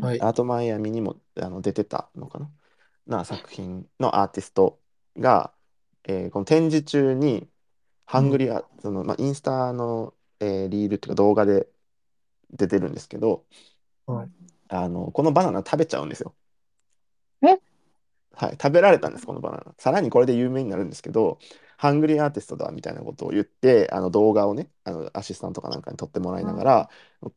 [SPEAKER 2] はい。
[SPEAKER 1] アートマイアミにもあの出てたのかな？な作品のアーティストが、えーこの展示中にハングリア、そのまあ、インスタの、えーリールっていうか動画で出てるんですけど
[SPEAKER 2] はい
[SPEAKER 1] あのこのバナナ食べちゃうんですよ。
[SPEAKER 3] え？
[SPEAKER 1] はい、食べられたんですこのバナナ。さらにこれで有名になるんですけどハングリーアーティストだみたいなことを言ってあの動画をねあのアシスタントかなんかに撮ってもらいながら、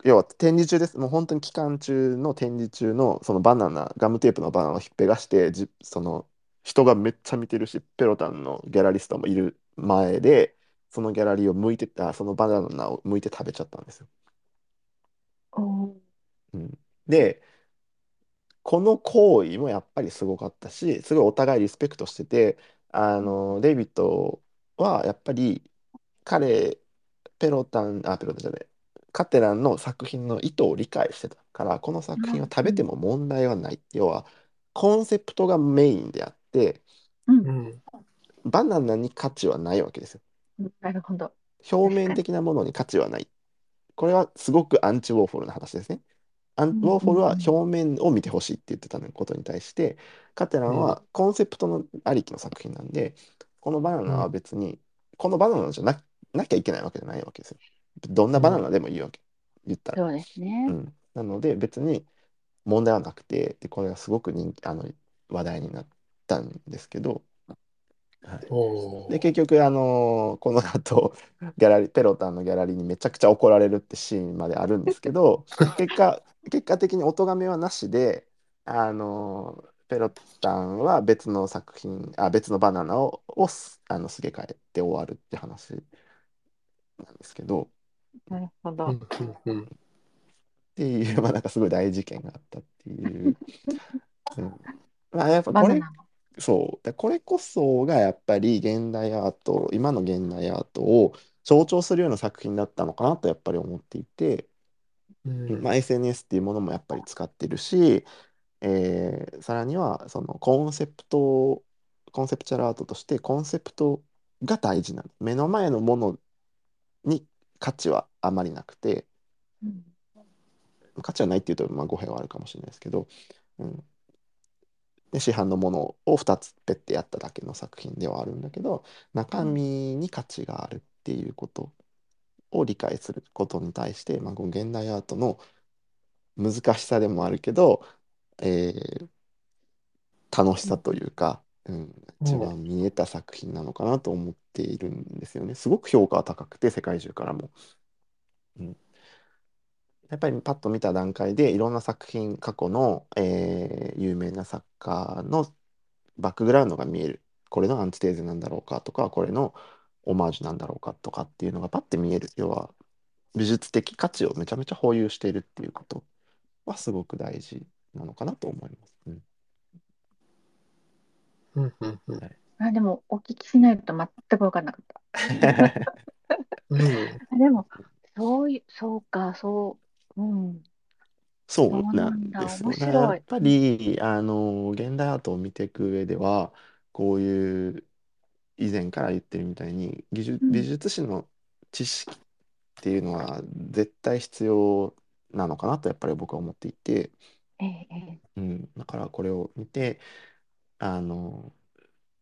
[SPEAKER 1] 要は展示中ですもう本当に期間中の展示中のそのバナナガムテープのバナナをひっぺがしてじその人がめっちゃ見てるしペロタンのギャラリストもいる前でそのギャラリーを剥いてあそのバナナを剥いて食べちゃったんですよ。うん、でこの行為もやっぱりすごかったしすごいお互いリスペクトしててあのデイビッドはやっぱり彼ペロタンあペロタンじゃないカテランの作品の意図を理解してたからこの作品を食べても問題はない要はコンセプトがメインであって
[SPEAKER 3] うん
[SPEAKER 2] うん
[SPEAKER 1] バナナに価値はないわけですよ。
[SPEAKER 3] なるほど。
[SPEAKER 1] 表面的なものに価値はない。これはすごくアンチウォーホルな話ですね。アン
[SPEAKER 3] うん
[SPEAKER 1] ウォーホルは表面を見てほしいって言ってたことに対して、カテランはコンセプトのありきの作品なんで、このバナナは別に、このバナナじゃななきゃいけないわけじゃないわけですよ。どんなバナナでもいいわけ。言ったら。
[SPEAKER 3] そうですね
[SPEAKER 1] う。ん、なので別に問題はなくてでこれがすごく人気あの話題になったんですけど、はい、で結局あのーこの後 ギャラリーペロタンのギャラリーにめちゃくちゃ怒られるってシーンまであるんですけど 結果結果的に音がめはなしであのーペロタンは別の作品あ別のバナナををすあのすげ替えて終わるって話なんですけど。
[SPEAKER 3] なるほど。
[SPEAKER 1] っていう、まあなんかすごい大事件があったっていう。うん、まあやっぱこれ、
[SPEAKER 3] バナナの。
[SPEAKER 1] そう。でこれこそがやっぱり現代アート、今の現代アートを象徴するような作品だったのかなとやっぱり思っていて、
[SPEAKER 2] うん。
[SPEAKER 1] まあ、SNS っていうものもやっぱり使ってるし、えーさらにはそのコンセプト、コンセプチュアルアートとしてコンセプトが大事なの。目の前のものに価値はあまりなくて、
[SPEAKER 3] うん。
[SPEAKER 1] 価値はないっていうと、まあ、語弊はあるかもしれないですけど、うん、で市販のものを2つペッてやっただけの作品ではあるんだけど中身に価値があるっていうことを理解することに対して、まあ、この現代アートの難しさでもあるけど、えー楽しさというか、うん、一番見えた作品なのかなと思っているんですよね。すごく評価は高くて世界中からも。うんやっぱりパッと見た段階でいろんな作品過去の、えー有名な作家のバックグラウンドが見える。これのアンチテーゼなんだろうかとかこれのオマージュなんだろうかとかっていうのがパッて見える。要は美術的価値をめちゃめちゃ保有しているっていうことはすごく大事なのかなと思います。うん。
[SPEAKER 2] うんうんうん。
[SPEAKER 3] あ、でも、お聞きしないと全く分からなかった。
[SPEAKER 2] うん。
[SPEAKER 3] あでも、そういう、そうか、そう、うん。
[SPEAKER 1] そうなん
[SPEAKER 3] そうなんだ
[SPEAKER 1] ですよ。
[SPEAKER 3] 面
[SPEAKER 1] だからやっぱり、あの、現代アートを見ていく上では、こういう、以前から言ってるみたいに、技術、
[SPEAKER 3] うん
[SPEAKER 1] 美術史の知識っていうのは絶対必要なのかなと、やっぱり僕は思っていて、
[SPEAKER 3] ええ、ええ。
[SPEAKER 1] うん、だからこれを見て、あの、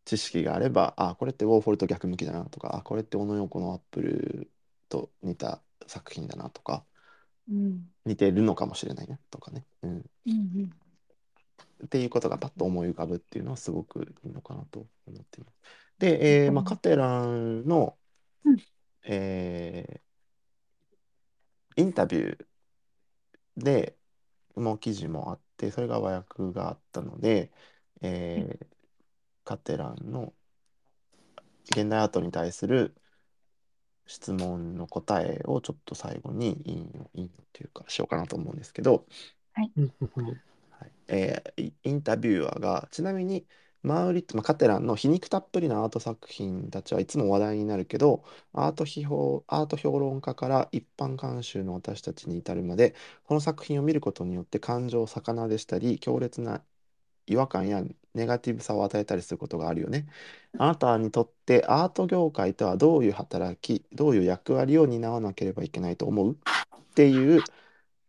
[SPEAKER 1] 知識があれば、あ、これってウォーホルと逆向きだなとか、あ、これって小野洋子のアップルと似た作品だなとか、
[SPEAKER 3] うん。
[SPEAKER 1] 似てるのかもしれないなとかね。うん
[SPEAKER 3] うんうん。
[SPEAKER 1] っていうことがパッと思い浮かぶっていうのはすごくいいのかなと思っています。で、えーまあ、カテランの、
[SPEAKER 3] うん
[SPEAKER 1] えーインタビューでの記事もあってそれが和訳があったので、えーカテランの現代アートに対する質問の答えをちょっと最後に引用引用というかしようかなと思うんですけど、
[SPEAKER 2] うんうん
[SPEAKER 1] はい。えーイインタビュアーがちなみにマウリット、まあ、カテランの皮肉たっぷりなアート作品たちはいつも話題になるけどアート批評アート評論家から一般監修の私たちに至るまでこの作品を見ることによって感情を逆なでしたり強烈な違和感やネガティブさを与えたりすることがあるよね。あなたにとってアート業界とはどういう働きどういう役割を担わなければいけないと思う？っていう、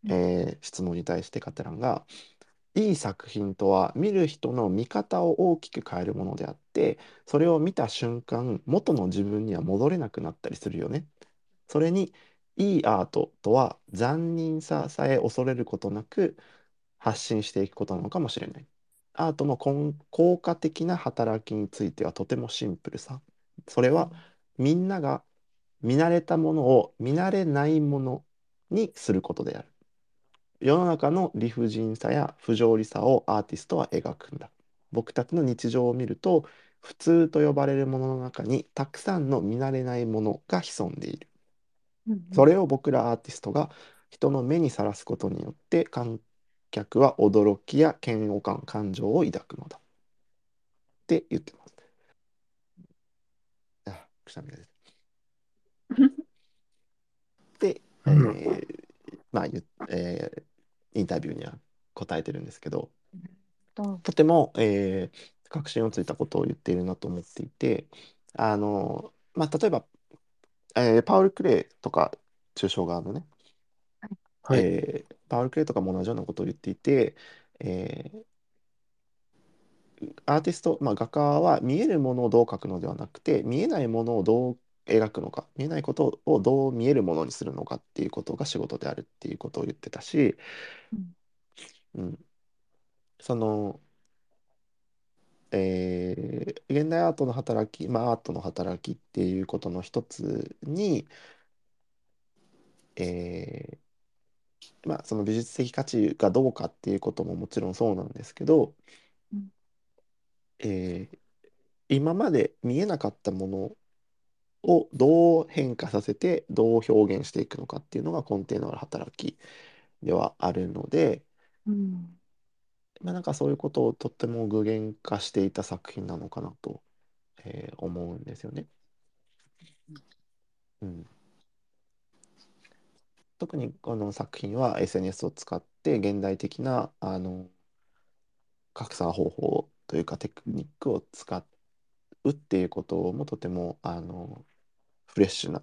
[SPEAKER 1] えー質問に対してカテランがいい作品とは見る人の見方を大きく変えるものであってそれを見た瞬間元の自分には戻れなくなったりするよね。それにいいアートとは残忍ささえ恐れることなく発信していくことなのかもしれない。アートの根効果的な働きについてはとてもシンプルさ。それはみんなが見慣れたものを見慣れないものにすることである。世の中の理不尽さや不条理さをアーティストは描くんだ。僕たちの日常を見ると普通と呼ばれるものの中にたくさんの見慣れないものが潜んでいる。
[SPEAKER 3] うん
[SPEAKER 1] それを僕らアーティストが人の目にさらすことによって観客は驚きや嫌悪感、感情を抱くのだ。って言ってます。あ、くしゃみが出て。で、え
[SPEAKER 2] うん
[SPEAKER 1] ーまあ、ゆえーインタビューには答えてるんですけど、
[SPEAKER 3] と
[SPEAKER 1] とても、えー確信をついたことを言っているなと思っていて、あの、まあ、例えば、えーパウル・クレイとか抽象側のね、
[SPEAKER 2] はい。
[SPEAKER 1] えーパウル・クレイとかも同じようなことを言っていて、えーアーティスト、まあ、画家は見えるものをどう描くのではなくて見えないものをどう描くのか見えないことをどう見えるものにするのかっていうことが仕事であるっていうことを言ってたし、
[SPEAKER 3] うん。
[SPEAKER 1] うん、その、えー現代アートの働き、まあ、アートの働きっていうことの一つに、えーまあ、その美術的価値がどうかっていうことももちろんそうなんですけど、
[SPEAKER 3] うん
[SPEAKER 1] えー今まで見えなかったものをどう変化させてどう表現していくのかっていうのが根底のある働きではあるので、
[SPEAKER 3] うん。
[SPEAKER 1] まあ、なんかそういうことをとっても具現化していた作品なのかなと、えー思うんですよね。うん、特にこの作品は SNS を使って現代的なあの拡散方法というかテクニックを使うっていうこともとてもあのフレッシュな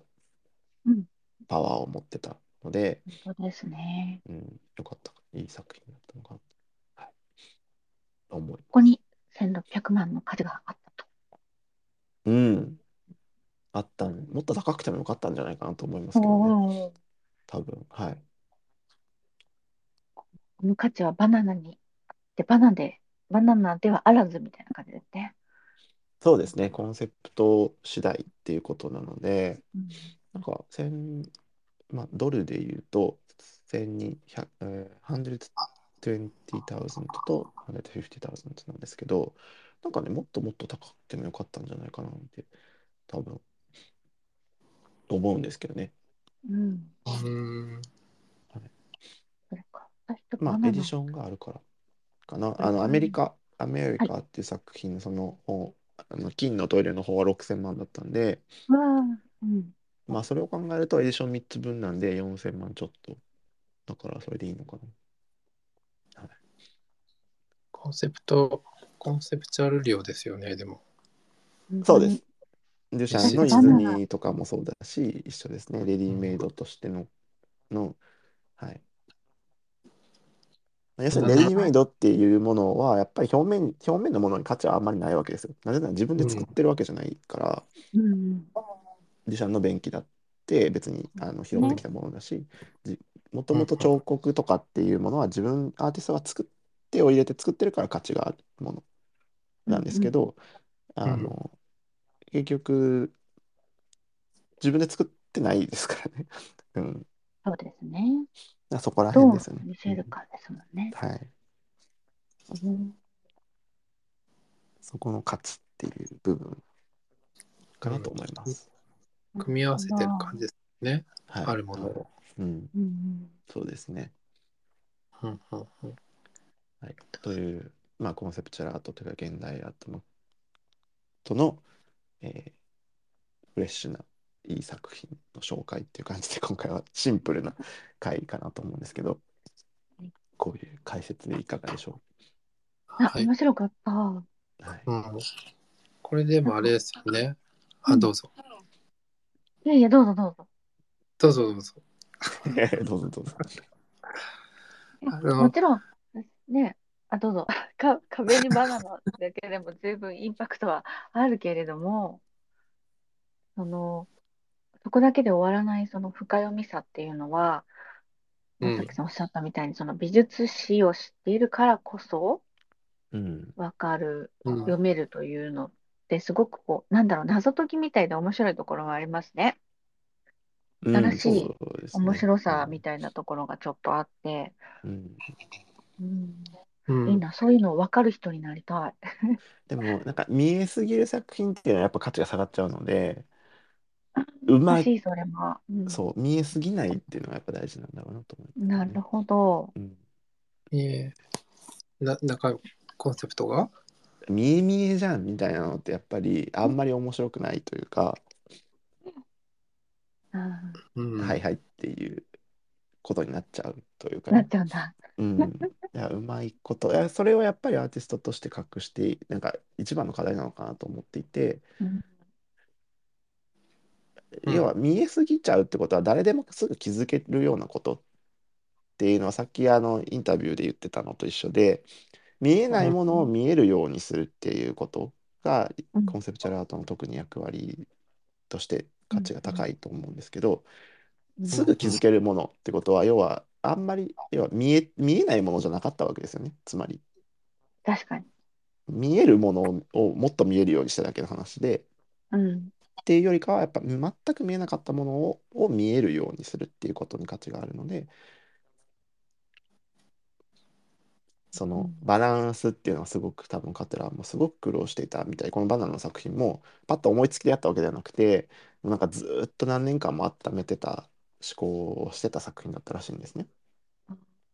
[SPEAKER 3] うん
[SPEAKER 1] パワーを持ってたので、
[SPEAKER 3] 本当ですね。
[SPEAKER 1] うん、よかったいい作品だったのかなと、はい、思い
[SPEAKER 3] ここに1600万の価値があったと。
[SPEAKER 1] うん。あったん、もっと高くてもよかったんじゃないかなと思いますけどね。多分。はい。
[SPEAKER 3] この価値はバナナにあって、バナナで、バナナではあらずみたいな感じですね。
[SPEAKER 1] そうですね。コンセプト次第っていうことなので、
[SPEAKER 3] うん
[SPEAKER 1] なんか、千、まあ、ドルで言うと、千二百、えー、120,000と150,000なんですけど、なんかね、もっともっと高くてもよかったんじゃないかなって、多分、思うんですけどね。
[SPEAKER 3] うん。れ
[SPEAKER 1] まあ、エディションがあるからかな。あの、
[SPEAKER 3] か
[SPEAKER 1] アメリカ、アメリカっていう作品、その本、あの金のトイレの方は6000万だったんで、
[SPEAKER 3] うわーうん。
[SPEAKER 1] まあ、それを考えると、エディション3つ分なんで4000万ちょっと。だから、それでいいのかな。
[SPEAKER 2] コンセプト、コンセプチュアル量ですよね、でも。
[SPEAKER 1] そうです。デュシャンの泉とかもそうだし、一緒ですね。レディメイドとしての、の、はい。要するにレディメイドっていうものは、やっぱり表面、表面のものに価値はあんまりないわけですよ。なぜなら自分で作ってるわけじゃないから。デュシャンの便器だって別にあの拾ってきたものだし、じもともと彫刻とかっていうものは自分、アーティストが作ってを入れて作ってるから価値があるものなんですけど、
[SPEAKER 2] ん
[SPEAKER 1] あの、結局、自分で作ってないですからね。うん。
[SPEAKER 3] そうですね。
[SPEAKER 1] だからそこら
[SPEAKER 3] どう
[SPEAKER 1] 辺ですよね。
[SPEAKER 3] 見せるかですもんね。
[SPEAKER 1] うんはい。
[SPEAKER 3] うん
[SPEAKER 1] そこの価値っていう部分かなと思います。
[SPEAKER 2] 組み合わせてる感じですね。
[SPEAKER 1] はい。
[SPEAKER 2] あるものを。
[SPEAKER 1] うん。
[SPEAKER 3] うんうん。
[SPEAKER 1] そうですね。
[SPEAKER 2] うんうんうん
[SPEAKER 1] はい。という、まあ、コンセプチュアルアートというか、現代アートの、との、えーフレッシュないい作品の紹介っていう感じで、今回はシンプルな回かなと思うんですけど、こういう解説でいかがでしょ
[SPEAKER 3] あ、
[SPEAKER 2] はい。
[SPEAKER 3] 面白かった。
[SPEAKER 1] う。はい。
[SPEAKER 2] うん、これでもあれですよね。あ、どうぞ。
[SPEAKER 3] いやいや、どうぞどうぞ。
[SPEAKER 2] どうぞどうぞ。
[SPEAKER 1] どうぞどうぞ。
[SPEAKER 3] もちろん、ね、あ、どうぞ。か壁にバナナだけでも十分インパクトはあるけれども、その、そこだけで終わらないその深読みさっていうのは、
[SPEAKER 2] う
[SPEAKER 3] さきさんおっしゃったみたいに、その美術史を知っているからこそ
[SPEAKER 1] うん。
[SPEAKER 3] わかる、
[SPEAKER 2] うん。
[SPEAKER 3] 読めるというのってすごくこう、なんだろう、謎解きみたいで面白いところがありますね。
[SPEAKER 1] うん
[SPEAKER 3] 新しい
[SPEAKER 1] そうですね。
[SPEAKER 3] 面白さみたいなところがちょっとあって、
[SPEAKER 1] うん。
[SPEAKER 3] うん、
[SPEAKER 2] うん
[SPEAKER 3] いいな、そういうの分かる人になりたい。
[SPEAKER 1] でもなんか見えすぎる作品っていうのはやっぱ価値が下がっちゃうのでうまい
[SPEAKER 3] 難しい、それも。うん
[SPEAKER 1] そう見えすぎないっていうのがやっぱ大事なんだろうなと思う、
[SPEAKER 3] なるほど。
[SPEAKER 1] うん、
[SPEAKER 2] いえ。な、中、コンセプトが？
[SPEAKER 1] 見え見えじゃんみたいなのってやっぱりあんまり面白くないというか、
[SPEAKER 3] うん
[SPEAKER 2] うん。
[SPEAKER 1] はいはいっていうことになっちゃうというか
[SPEAKER 3] なっ
[SPEAKER 1] ね、
[SPEAKER 3] ちゃうんだ。
[SPEAKER 1] うん、いやうまいこと。いやそれをやっぱりアーティストとして隠してなんか一番の課題なのかなと思っていて。
[SPEAKER 3] うん。
[SPEAKER 2] うん
[SPEAKER 1] 要は見えすぎちゃうってことは誰でもすぐ気づけるようなことっていうのはさっきあのインタビューで言ってたのと一緒で見えないものを見えるようにするっていうことが
[SPEAKER 3] うん。
[SPEAKER 1] コンセプチュアルアートの特に役割として価値が高いと思うんですけど
[SPEAKER 3] うん
[SPEAKER 1] すぐ気づけるものってことは要はあんまり要は見え見えないものじゃなかったわけですよね。つまり。
[SPEAKER 3] 確かに。
[SPEAKER 1] 見えるものをもっと見えるようにしただけの話で。
[SPEAKER 3] うん。
[SPEAKER 1] っていうよりかはやっぱ全く見えなかったものをを見えるようにするっていうことに価値があるので。その
[SPEAKER 3] うん。
[SPEAKER 1] バランスっていうのはすごく多分カテラもすごく苦労していたみたい。このバナナの作品もパッと思いつきでやったわけではなくてなんかずーっと何年間も温めてた思考をしてた作品だったらしいんですね。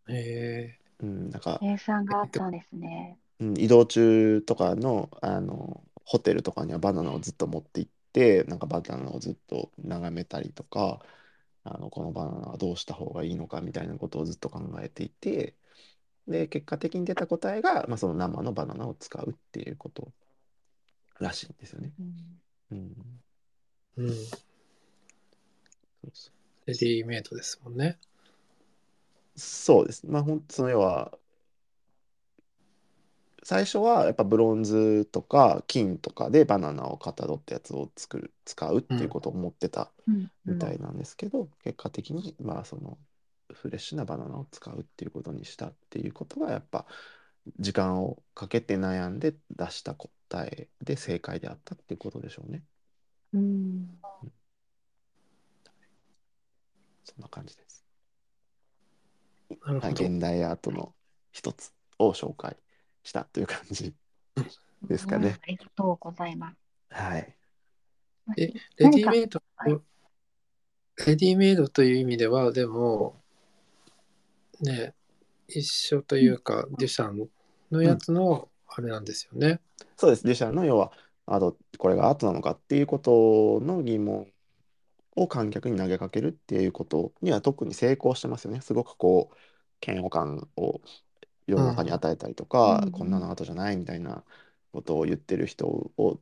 [SPEAKER 2] へ
[SPEAKER 1] うん、なんか、
[SPEAKER 3] 計算があったんですね。
[SPEAKER 1] うん、移動中とかの、あのホテルとかにはバナナをずっと持って行ってなんかバナナをずっと眺めたりとかあのこのバナナはどうした方がいいのかみたいなことをずっと考えていてで結果的に出た答えが、まあ、その生のバナナを使うっていうことらしいんですよね。
[SPEAKER 3] うん
[SPEAKER 1] うん、
[SPEAKER 2] え。うん。
[SPEAKER 1] そうそう
[SPEAKER 2] レディメイドですもんね。
[SPEAKER 1] そうです。まあ本当その要は最初はやっぱブロンズとか金とかでバナナをかたどったやつを作る使うっていうことを思ってた
[SPEAKER 3] うん
[SPEAKER 1] みたいなんですけど、結果的にまあそのフレッシュなバナナを使うっていうことにしたっていうことがやっぱ時間をかけて悩んで出した答えで正解であったっていうことでしょうね。
[SPEAKER 3] うん
[SPEAKER 1] そんな感じです。
[SPEAKER 2] なるほど。
[SPEAKER 1] 現代アートの一つを紹介したという感じですかね。
[SPEAKER 3] ありがとうございます。
[SPEAKER 1] はい。
[SPEAKER 2] えレディメイド
[SPEAKER 3] はい、
[SPEAKER 2] レディメイドという意味では、でも、ね、一緒というか、デュシャンのやつのあれなんですよね。
[SPEAKER 1] そうです。デュシャンの要はアート、これがアートなのかっていうことの疑問を観客に投げかけるっていうことには特に成功してますよね。すごくこう、嫌悪感を世の中に与えたりとか、
[SPEAKER 3] うん。
[SPEAKER 1] こんなのアートじゃないみたいなことを言ってる人を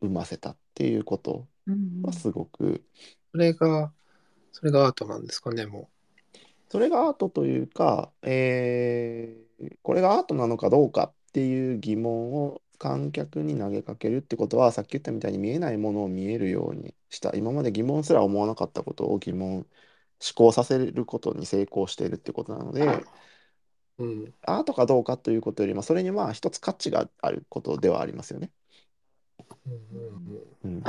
[SPEAKER 1] 生ませたっていうこと
[SPEAKER 3] うん
[SPEAKER 1] はすごく、
[SPEAKER 2] それが、それがアートなんですかね、も
[SPEAKER 1] それがアートというか、えーこれがアートなのかどうかっていう疑問を観客に投げかけるってことはさっき言ったみたいに見えないものを見えるようにした今まで疑問すら思わなかったことを疑問思考させることに成功しているってことなので
[SPEAKER 2] う。うん。
[SPEAKER 1] アートかどうかということよりもそれにまあ一つ価値があることではありますよね。
[SPEAKER 2] うん、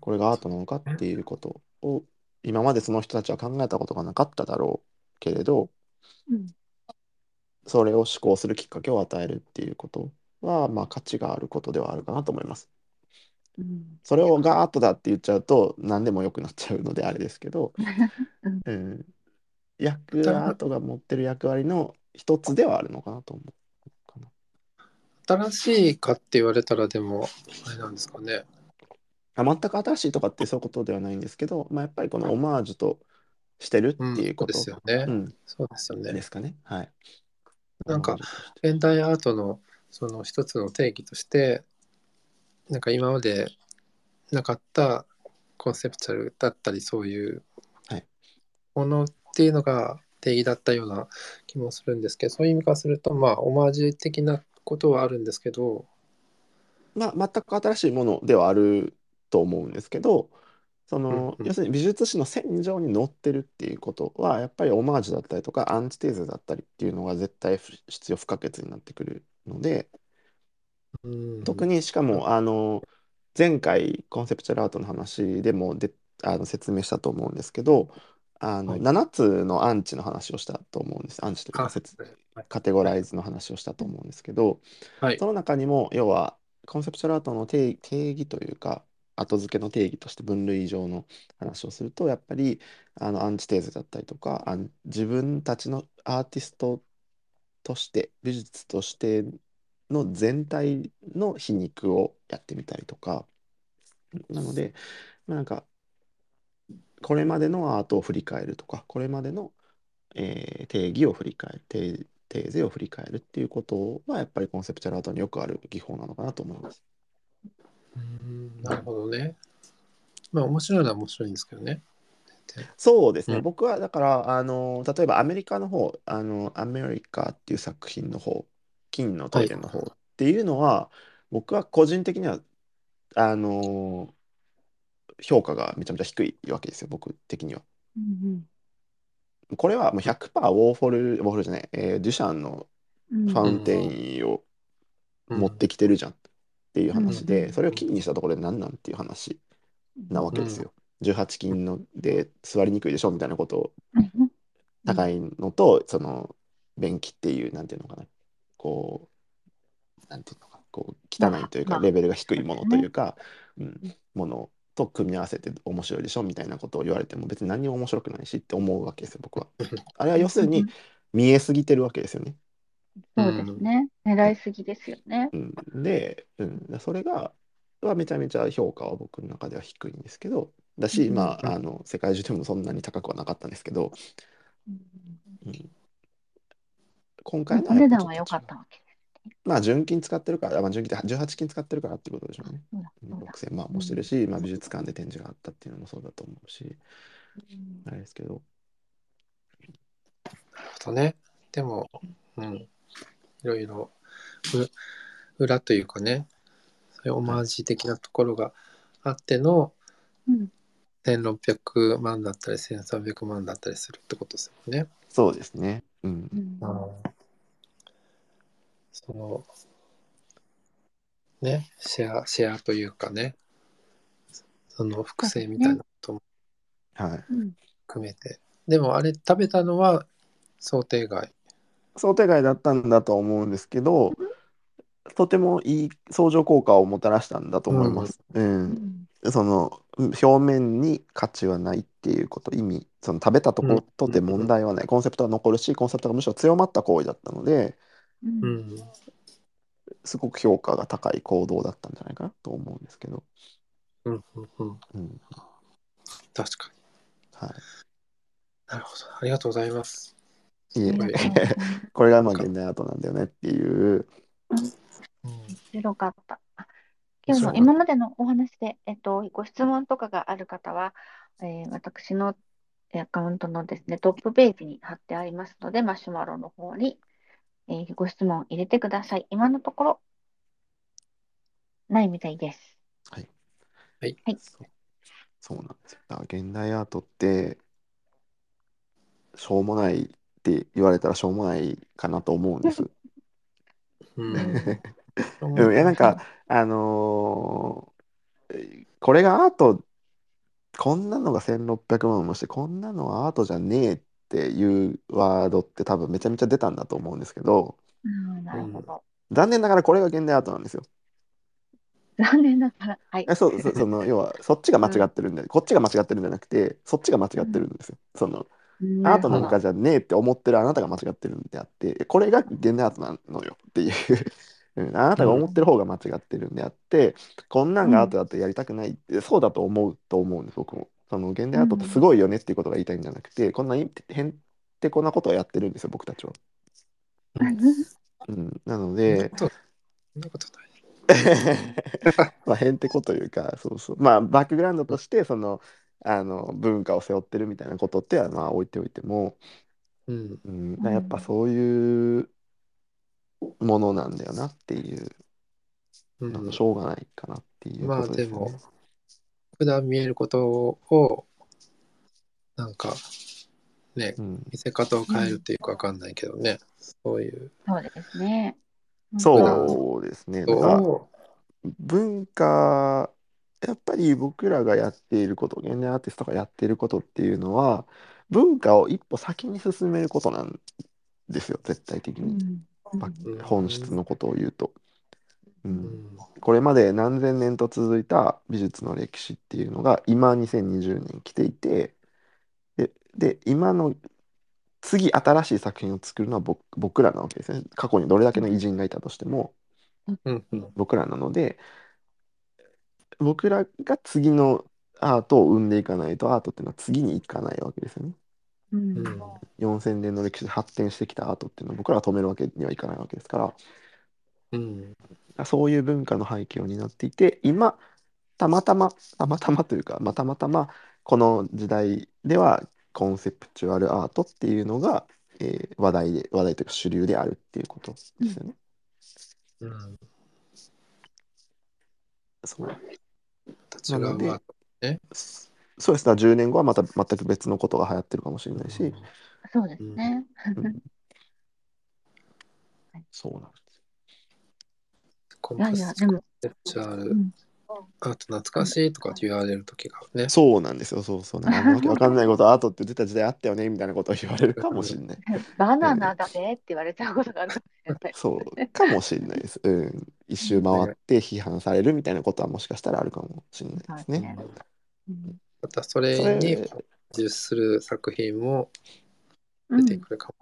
[SPEAKER 1] これがアートなのかっていうことを今までその人たちは考えたことがなかっただろうけれど
[SPEAKER 3] うん
[SPEAKER 1] それを思考するきっかけを与えるっていうことは、まあ、価値があることではあるかなと思います。
[SPEAKER 3] うん
[SPEAKER 1] それをがアートだって言っちゃうと何でもよくなっちゃうのであれですけど、
[SPEAKER 3] うん
[SPEAKER 1] うん、役アートが持ってる役割の一つではあるのかなと思うかな。
[SPEAKER 2] 新しいかって言われたら、でも、あれなんですかね。
[SPEAKER 1] あ全く新しいとかってそういうことではないんですけど、まあ、やっぱりこのオマージュとしてるって
[SPEAKER 2] うん、
[SPEAKER 1] いうこと
[SPEAKER 2] そうですよね。
[SPEAKER 1] うん
[SPEAKER 2] そうですよね。
[SPEAKER 1] ですかね。はい。
[SPEAKER 2] なんか現代アートのその一つの定義としてなんか今までなかったコンセプチュアルだったりそういう
[SPEAKER 1] はい。
[SPEAKER 2] ものっていうのが定義だったような気もするんですけどそういう意味からするとまあオマージュ的なことはあるんですけど
[SPEAKER 1] まあ、全く新しいものではあると思うんですけどその、要するに美術史の線上に載ってるっていうことはやっぱりオマージュだったりとかアンチテーゼだったりっていうのが絶対必要不可欠になってくるので
[SPEAKER 2] うん。
[SPEAKER 1] 特にしかもあの前回コンセプチュアルアートの話でもであの説明したと思うんですけどあの
[SPEAKER 2] はい。
[SPEAKER 1] 7つのアンチの話をしたと思うんです。アンチというかカテゴライズの話をしたと思うんですけど、
[SPEAKER 2] はい。
[SPEAKER 1] その中にも要はコンセプチュアルアートの定定義というか後付けの定義として分類上の話をするとやっぱりあのアンチテーゼだったりとかあん自分たちのアーティストとして美術としての全体の皮肉をやってみたりとかなのでまあなんかこれまでのアートを振り返るとかこれまでの、えー定義を振り返る定テーゼを振り返るっていうことはやっぱりコンセプチュアルアートによくある技法なのかなと思います。
[SPEAKER 2] うんなるほどねまあ面白いのは面白いんですけどね。
[SPEAKER 1] そうですね、
[SPEAKER 2] うん。
[SPEAKER 1] 僕はだからあの例えばアメリカの方あのアメリカっていう作品の方金のトイレの方っていうのは、僕は個人的にはあの評価がめちゃめちゃ低いわけですよ僕的には。
[SPEAKER 3] うん
[SPEAKER 1] これはもう100%ウォーフォルウォーフォルじゃない、えーデュシャンの
[SPEAKER 3] うん
[SPEAKER 1] ファウンテインを持ってきてるじゃんっていう話で、
[SPEAKER 3] うん
[SPEAKER 1] それを金にしたところで何なんっていう話なわけですよ。18金ので座りにくいでしょみたいなことを
[SPEAKER 3] うん
[SPEAKER 1] 高いのと、その便器っていうなんていうのかなこうなんていうのかこう汚いというか、
[SPEAKER 3] まあ
[SPEAKER 1] レベルが低いものというか、う
[SPEAKER 3] うん
[SPEAKER 1] ん、ものと組み合わせて面白いでしょみたいなことを言われても別に何にも面白くないしって思うわけですよ僕は。あれは要するに見えすぎてるわけですよね。
[SPEAKER 3] そうですね。狙いすぎですよね。
[SPEAKER 1] うん、で、うん、それがはめちゃめちゃ評価は僕の中では低いんですけどだし、
[SPEAKER 3] うん
[SPEAKER 1] まああの世界中でもそんなに高くはなかったんですけど、
[SPEAKER 3] うん
[SPEAKER 1] うん、今回の
[SPEAKER 3] お値段は良かったわけ。
[SPEAKER 1] まあ純金使ってるから、まあ、純金って18金使ってるからっていうことでしょうね。
[SPEAKER 3] そうだ
[SPEAKER 1] うん
[SPEAKER 3] そうだ
[SPEAKER 1] 6000万もしてるし、まあ、美術館で展示があったっていうのもそうだと思うし。
[SPEAKER 3] うん。
[SPEAKER 1] あれですけど。
[SPEAKER 2] なるほどね。でも、うん。いろいろ、う裏というかね、そういうオマージュ的なところがあっての
[SPEAKER 3] うん
[SPEAKER 2] 1600万だったり1300万だったりするってことですよね。
[SPEAKER 1] そうですね。うん
[SPEAKER 3] うん
[SPEAKER 2] その、ね、シェア、シェアというかね、その複製みたいなことも含めて。でもあれ食べたのは想定外。
[SPEAKER 1] 想定外だったんだと思うんですけどとてもいい相乗効果をもたらしたんだと思います。うん
[SPEAKER 3] うん
[SPEAKER 1] その表面に価値はないっていうこと意味その食べたとことで問題はない、コンセプトは残るしコンセプトがむしろ強まった行為だったので
[SPEAKER 3] うん
[SPEAKER 2] うん。
[SPEAKER 1] すごく評価が高い行動だったんじゃないかなと思うんですけど、
[SPEAKER 2] うん。うん。うん。
[SPEAKER 1] うん
[SPEAKER 2] 確かに。
[SPEAKER 1] は
[SPEAKER 2] なるほど。ありがとうございます。
[SPEAKER 1] い、いえ これがまあ現代アートなんだよねっていう
[SPEAKER 3] 白かった。あ今日の今までのお話で、えっと、ご質問とかがある方は、えー私のえーアカウントのですね、トップページに貼ってありますので、マシュマロの方に、えーご質問入れてください。今のところ、ないみたいです。
[SPEAKER 2] はい。
[SPEAKER 3] はい
[SPEAKER 1] そうそうなんですよだから現代アートってしょうもないって言われたらしょうもないかなと思うんです。
[SPEAKER 2] うん。
[SPEAKER 1] うん、いやなんかあのーこれがアートこんなのが1600万もしてこんなのはアートじゃねえっていうワードって多分めちゃめちゃ出たんだと思うんですけど
[SPEAKER 3] うん、なるほど。
[SPEAKER 1] 残念ながらこれが現代アートなんですよ。
[SPEAKER 3] 残念ながら、はい。
[SPEAKER 1] えそうそその要はそっちが間違ってるんで、こっちが間違ってるんじゃなくてそっちが間違ってるんですよ。そのアートなんかじゃねえって思ってるあなたが間違ってるんであってこれが現代アートなのよっていううんあなたが思ってる方が間違ってるんであって、こんなんがアートだとやりたくないって、そうだと思うと思うんです僕も。その現代アートってすごいよねっていうことが言いたいんじゃなくて、こんなへんてこなことをやってるんですよ僕たちは、うん、なので
[SPEAKER 2] そんなことない。
[SPEAKER 1] まあへんてこというかそうそう。まあバックグラウンドとしてそのあの文化を背負ってるみたいなことってはまあ置いておいても、
[SPEAKER 2] うん。
[SPEAKER 1] うん、やっぱそういうものなんだよなっていう、
[SPEAKER 2] うん、
[SPEAKER 1] しょうがないかなっていうことですよね。
[SPEAKER 2] まあでも普段見えることを、なんか、ね
[SPEAKER 1] う、ん、
[SPEAKER 2] 見せ方を変えるっていうかわかんないけどね、そういう。
[SPEAKER 3] そうですね。
[SPEAKER 1] そうですね。だか文化やっぱり僕らがやっていること現代アーティストがやっていることっていうのは文化を一歩先に進めることなんですよ絶対的に、本質のことを言うと、う、
[SPEAKER 2] うん。ん、
[SPEAKER 1] これまで何千年と続いた美術の歴史っていうのが今2020年来ていてでで今の次新しい作品を作るのは僕僕らなわけですね。過去にどれだけの偉人がいたとしても。僕らなので僕らが次のアートを生んでいかないとアートっていうのは次に行かないわけですよね。
[SPEAKER 3] うん
[SPEAKER 2] うん、
[SPEAKER 1] 4,000年の歴史で発展してきたアートっていうのは僕らが止めるわけにはいかないわけですから
[SPEAKER 2] うん、
[SPEAKER 1] そういう文化の背景を担っていて今たまたまたまたまというか、まあ、たまたまこの時代ではコンセプチュアルアートっていうのが、えー話題で話題というか主流であるっていうことですよね。
[SPEAKER 2] うん。
[SPEAKER 1] そう
[SPEAKER 2] 違うわ。
[SPEAKER 1] そそうですだから10年後はまた全く別のことが流行ってるかもしれないし、
[SPEAKER 3] そうですね。
[SPEAKER 1] うん。そうなんです。
[SPEAKER 2] コン
[SPEAKER 3] いやいや、でも、
[SPEAKER 2] セプチュアル
[SPEAKER 3] うん、
[SPEAKER 2] アート懐かしいとかって言われる時がね。
[SPEAKER 1] そうなんですよ。そうそうなんかわけわかんないことアートって言ってた時代あったよねみたいなことを言われるかもしれない。
[SPEAKER 3] バナナだねって言われちゃうことがある。
[SPEAKER 1] そう。かもしれないです、うん、一周回って批判されるみたいなことはもしかしたらあるかもしれないですね。
[SPEAKER 3] そうですうん
[SPEAKER 2] またそれに充する作品も
[SPEAKER 3] うん
[SPEAKER 2] 出てくるかも。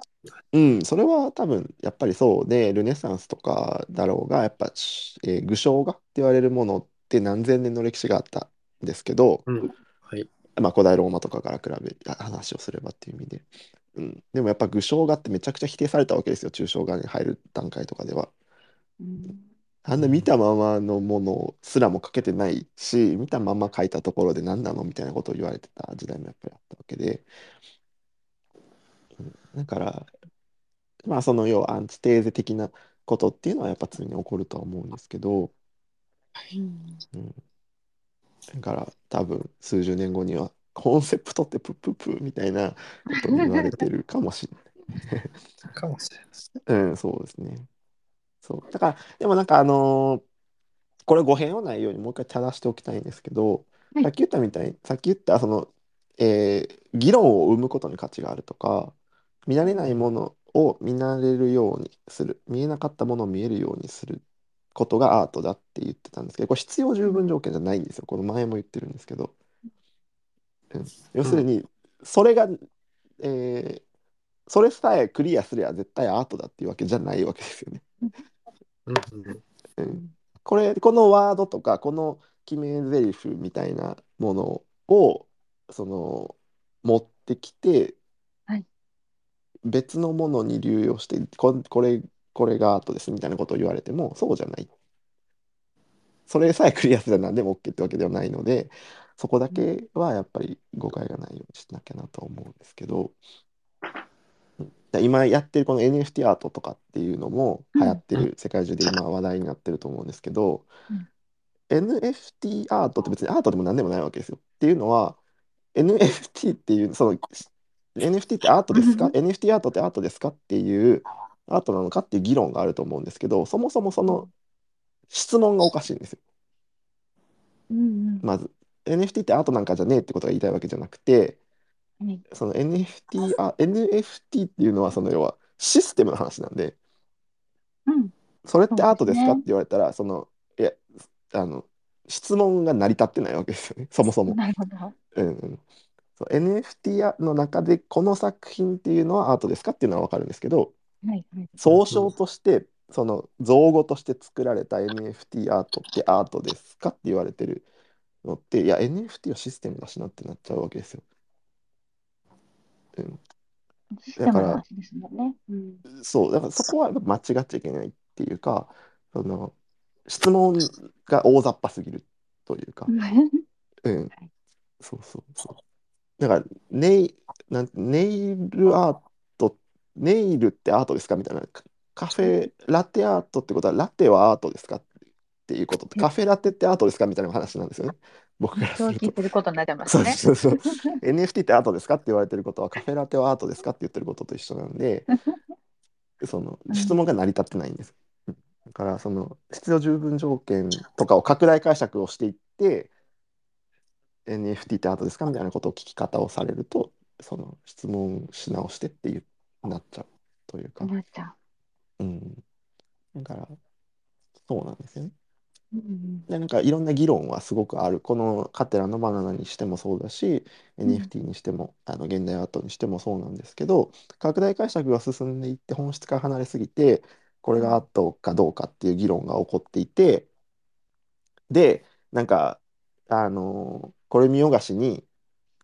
[SPEAKER 1] うん、それは多分やっぱりそうでルネサンスとかだろうがやっぱ、しえー具象画って言われるものって何千年の歴史があったんですけど、
[SPEAKER 2] うん。はい。
[SPEAKER 1] まあ、古代ローマとかから比べあ話をすればっていう意味で、うん、でもやっぱ具象画ってめちゃくちゃ否定されたわけですよ抽象画に入る段階とかでは。
[SPEAKER 3] うん
[SPEAKER 1] あんな見たままのものすらも描けてないし見たまま描いたところで何なのみたいなことを言われてた時代もやっぱりあったわけで、うん、だからまあその要はアンチテーゼ的なことっていうのはやっぱ常に起こるとは思うんですけど、
[SPEAKER 3] うん
[SPEAKER 1] うん、だから多分数十年後にはコンセプトってプップップみたいなことを言われてるかもしれない。
[SPEAKER 2] かもしれない。
[SPEAKER 1] うん、そうですね。そう。だから、でもなんかあのーこれ語弊のないようにもう一回正しておきたいんですけど、
[SPEAKER 3] はい
[SPEAKER 1] さっき言ったみたいに、さっき言ったその、えー議論を生むことに価値があるとか、見慣れないものを見慣れるようにする、見えなかったものを見えるようにすることがアートだって言ってたんですけど、これ必要十分条件じゃないんですよ。この前も言ってるんですけど。うん、要するに、それが、えーそれさえクリアすれば絶対アートだっていうわけじゃないわけですよね。
[SPEAKER 2] うん
[SPEAKER 1] これこのワードとかこの決め台詞みたいなものをその持ってきて、
[SPEAKER 3] はい
[SPEAKER 1] 別のものに流用してここれこれがアートですみたいなことを言われてもそうじゃない。それさえクリアすれば何でも OK ってわけではないのでそこだけはやっぱり誤解がないようにしなきゃなとは思うんですけど。うん今やってるこの NFT アートとかっていうのも流行ってる、世界中で今話題になってると思うんですけど、
[SPEAKER 3] うん
[SPEAKER 1] NFT アートって別にアートでも何でもないわけですよ。っていうのは NFT っていうその NFT ってアートですか？
[SPEAKER 3] うん
[SPEAKER 1] ?NFT アートってアートですか？っていうアートなのかっていう議論があると思うんですけどそもそもその質問がおかしいんですよ。
[SPEAKER 3] うんうん。
[SPEAKER 1] まず。NFT ってアートなんかじゃねえってことが言いたいわけじゃなくて
[SPEAKER 3] はい
[SPEAKER 1] その NFT, あ NFT っていうのはその要はシステムの話なんで
[SPEAKER 3] うん
[SPEAKER 1] それってアートですか？って言われたらそのいやあの質問が成り立ってないわけですよね そもそも。
[SPEAKER 3] なるほど。
[SPEAKER 1] うんうん、そう NFT の中でこの作品っていうのはアートですかっていうのは分かるんですけど
[SPEAKER 3] はいはい。
[SPEAKER 1] 総称としてその造語として作られた NFT アートってアートですかって言われてるのっていや NFT はシステムだしなってなっちゃうわけですよ。うん、
[SPEAKER 3] システムの話ですもんね。うん。
[SPEAKER 1] そうだからそこは間違っちゃいけないっていうかその質問が大雑把すぎるというか、うん、そうそうそう。だからネイなんネイルアートネイルってアートですかみたいな。カカフェラテアートってことはラテはアートですかっていうこと。カフェラテってアートですかみたいな話なんですよね僕からすると。
[SPEAKER 3] てることになっちゃいます
[SPEAKER 1] そう
[SPEAKER 3] ね。
[SPEAKER 1] そうそう NFT ってアートですかって言われてることはカフェラテはアートですかって言ってることと一緒なんで その
[SPEAKER 3] うん
[SPEAKER 1] 質問が成り立ってないんです。うんだからその必要十分条件とかを拡大解釈をしていって NFT ってアートですかみたいなことを聞き方をされるとその質問し直してっていうなっちゃうというか、
[SPEAKER 3] なっちゃ
[SPEAKER 1] うん、だからそうなんですよね。
[SPEAKER 3] う。うん
[SPEAKER 1] でなんかいろんな議論はすごくあるこのカテラのバナナにしてもそうだし、
[SPEAKER 3] うん
[SPEAKER 1] NFT にしてもあの現代アートにしてもそうなんですけど拡大解釈が進んでいって本質から離れすぎてこれがアートかどうかっていう議論が起こっていてでなんかあのこれ見よがしに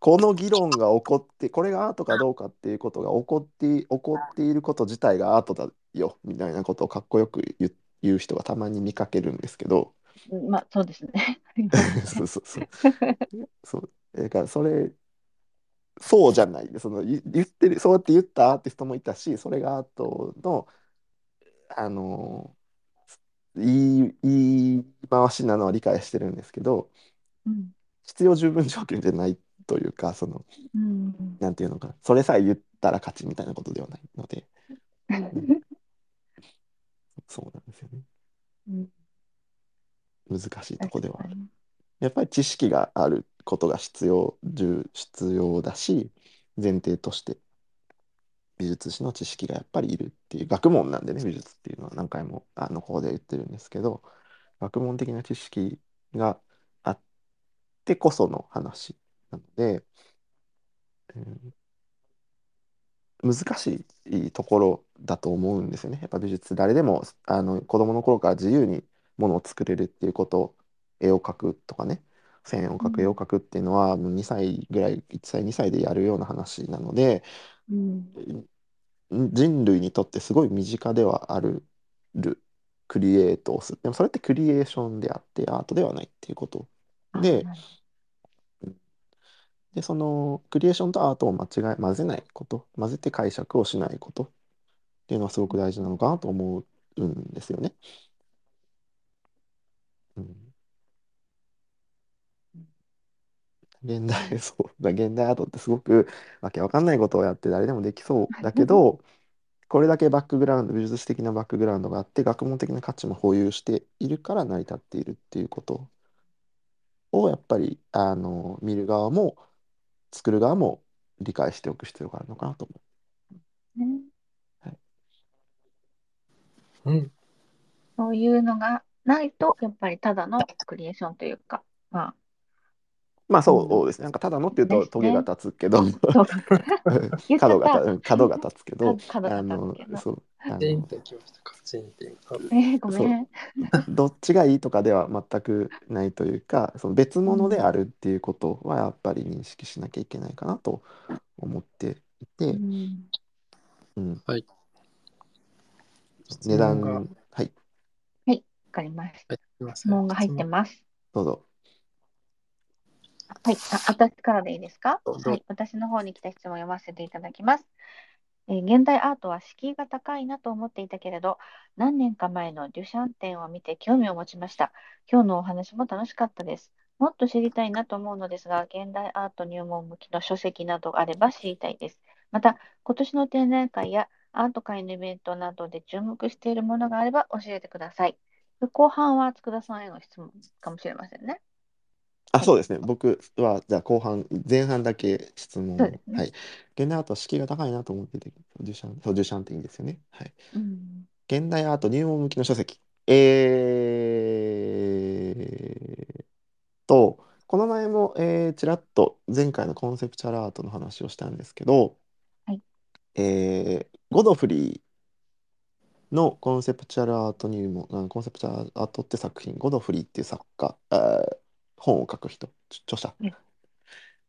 [SPEAKER 1] この議論が起こってこれがアートかどうかっていうことが起こって起こっていること自体がアートだよみたいなことをかっこよく言う言う人がたまに見かけるんですけど。
[SPEAKER 3] うんまあそうですね。
[SPEAKER 1] そうそうそう。そう。だからそれ、そうじゃないで、その言言ってる、そうやって言ったアーティストもいたし、それがアートの、あの、言い、言い回しなのは理解してるんですけど、
[SPEAKER 3] うん。
[SPEAKER 1] 必要十分条件じゃないというか、その、
[SPEAKER 3] うん。
[SPEAKER 1] なんていうのかな、それさえ言ったら勝ちみたいなことではないので、そうなんですよね。
[SPEAKER 3] うん
[SPEAKER 1] 難しいとこではある。やっぱり知識があることが必要、重必要だし、前提として美術史の知識がやっぱりいるっていう学問なんでね、美術っていうのは何回もあのここで言ってるんですけど、学問的な知識があってこその話なので、うん難しいところだと思うんですよね。やっぱ美術誰でもあの子供の頃から自由にものを作れるっていうこと絵を描くとかね線を描く絵を描くっていうのはもう2歳ぐらい1歳2歳でやるような話なので
[SPEAKER 3] うん。
[SPEAKER 1] 人類にとってすごい身近ではあるるクリエイトをする。でもそれってクリエーションであってアートではないっていうこと。ででそのクリエーションとアートを間違え混ぜないこと混ぜて解釈をしないことっていうのはすごく大事なのかなと思うんですよね。うん、現代 そう。だ現代アートってすごくわけわかんないことをやって誰でもできそうだけどこれだけバックグラウンド美術史的なバックグラウンドがあって学問的な価値も保有しているから成り立っているっていうことをやっぱりあの見る側も作る側も理解しておく必要があるのかなと思
[SPEAKER 3] ね。
[SPEAKER 2] うん。
[SPEAKER 3] そういうのがないと、やっぱりただのクリエーションというか、まあ、
[SPEAKER 1] う。まあそう
[SPEAKER 3] うん
[SPEAKER 1] ですね。なんかただのっていうとトゲが立つけど、角が角が立つけど、
[SPEAKER 3] 角が
[SPEAKER 1] あの
[SPEAKER 3] 立つけど。
[SPEAKER 1] そう。どっちがいいとかでは全くないというか、その別物であるっていうことはやっぱり認識しなきゃいけないかなと思っていて、
[SPEAKER 3] うん。
[SPEAKER 1] うん、
[SPEAKER 2] 質
[SPEAKER 1] 値段はい、
[SPEAKER 3] わかりました。質
[SPEAKER 2] ん
[SPEAKER 3] 問が入ってます。
[SPEAKER 1] どうぞ。
[SPEAKER 3] はい、あ、私からでいいですか？はい、私の方に来た質問を読ませていただきます。えー現代アートは敷居が高いなと思っていたけれど、何年か前のデュシャン展を見て興味を持ちました。今日のお話も楽しかったです。もっと知りたいなと思うのですが、現代アート入門向きの書籍などがあれば知りたいです。また、今年の展覧会やアート界のイベントなどで注目しているものがあれば教えてください。後半は佃さんへの質問かもしれませんね。
[SPEAKER 1] あ、そうですね。僕は、じゃあ後半、前半だけ質問を。
[SPEAKER 3] そうですね
[SPEAKER 1] はい。現代アートは敷居が高いなと思ってて、デュシャン、そう、デュシャンっていいんですよね。はい。
[SPEAKER 3] うん。
[SPEAKER 1] 現代アート入門向きの書籍。えーと、この前も、えーちらっと前回のコンセプチュアルアートの話をしたんですけど、
[SPEAKER 3] はい
[SPEAKER 1] えーゴドフリーのコンセプチュアルアート入門、あコンセプチュアルアートって作品、ゴドフリーっていう作家、本を書く人、著者
[SPEAKER 3] はい。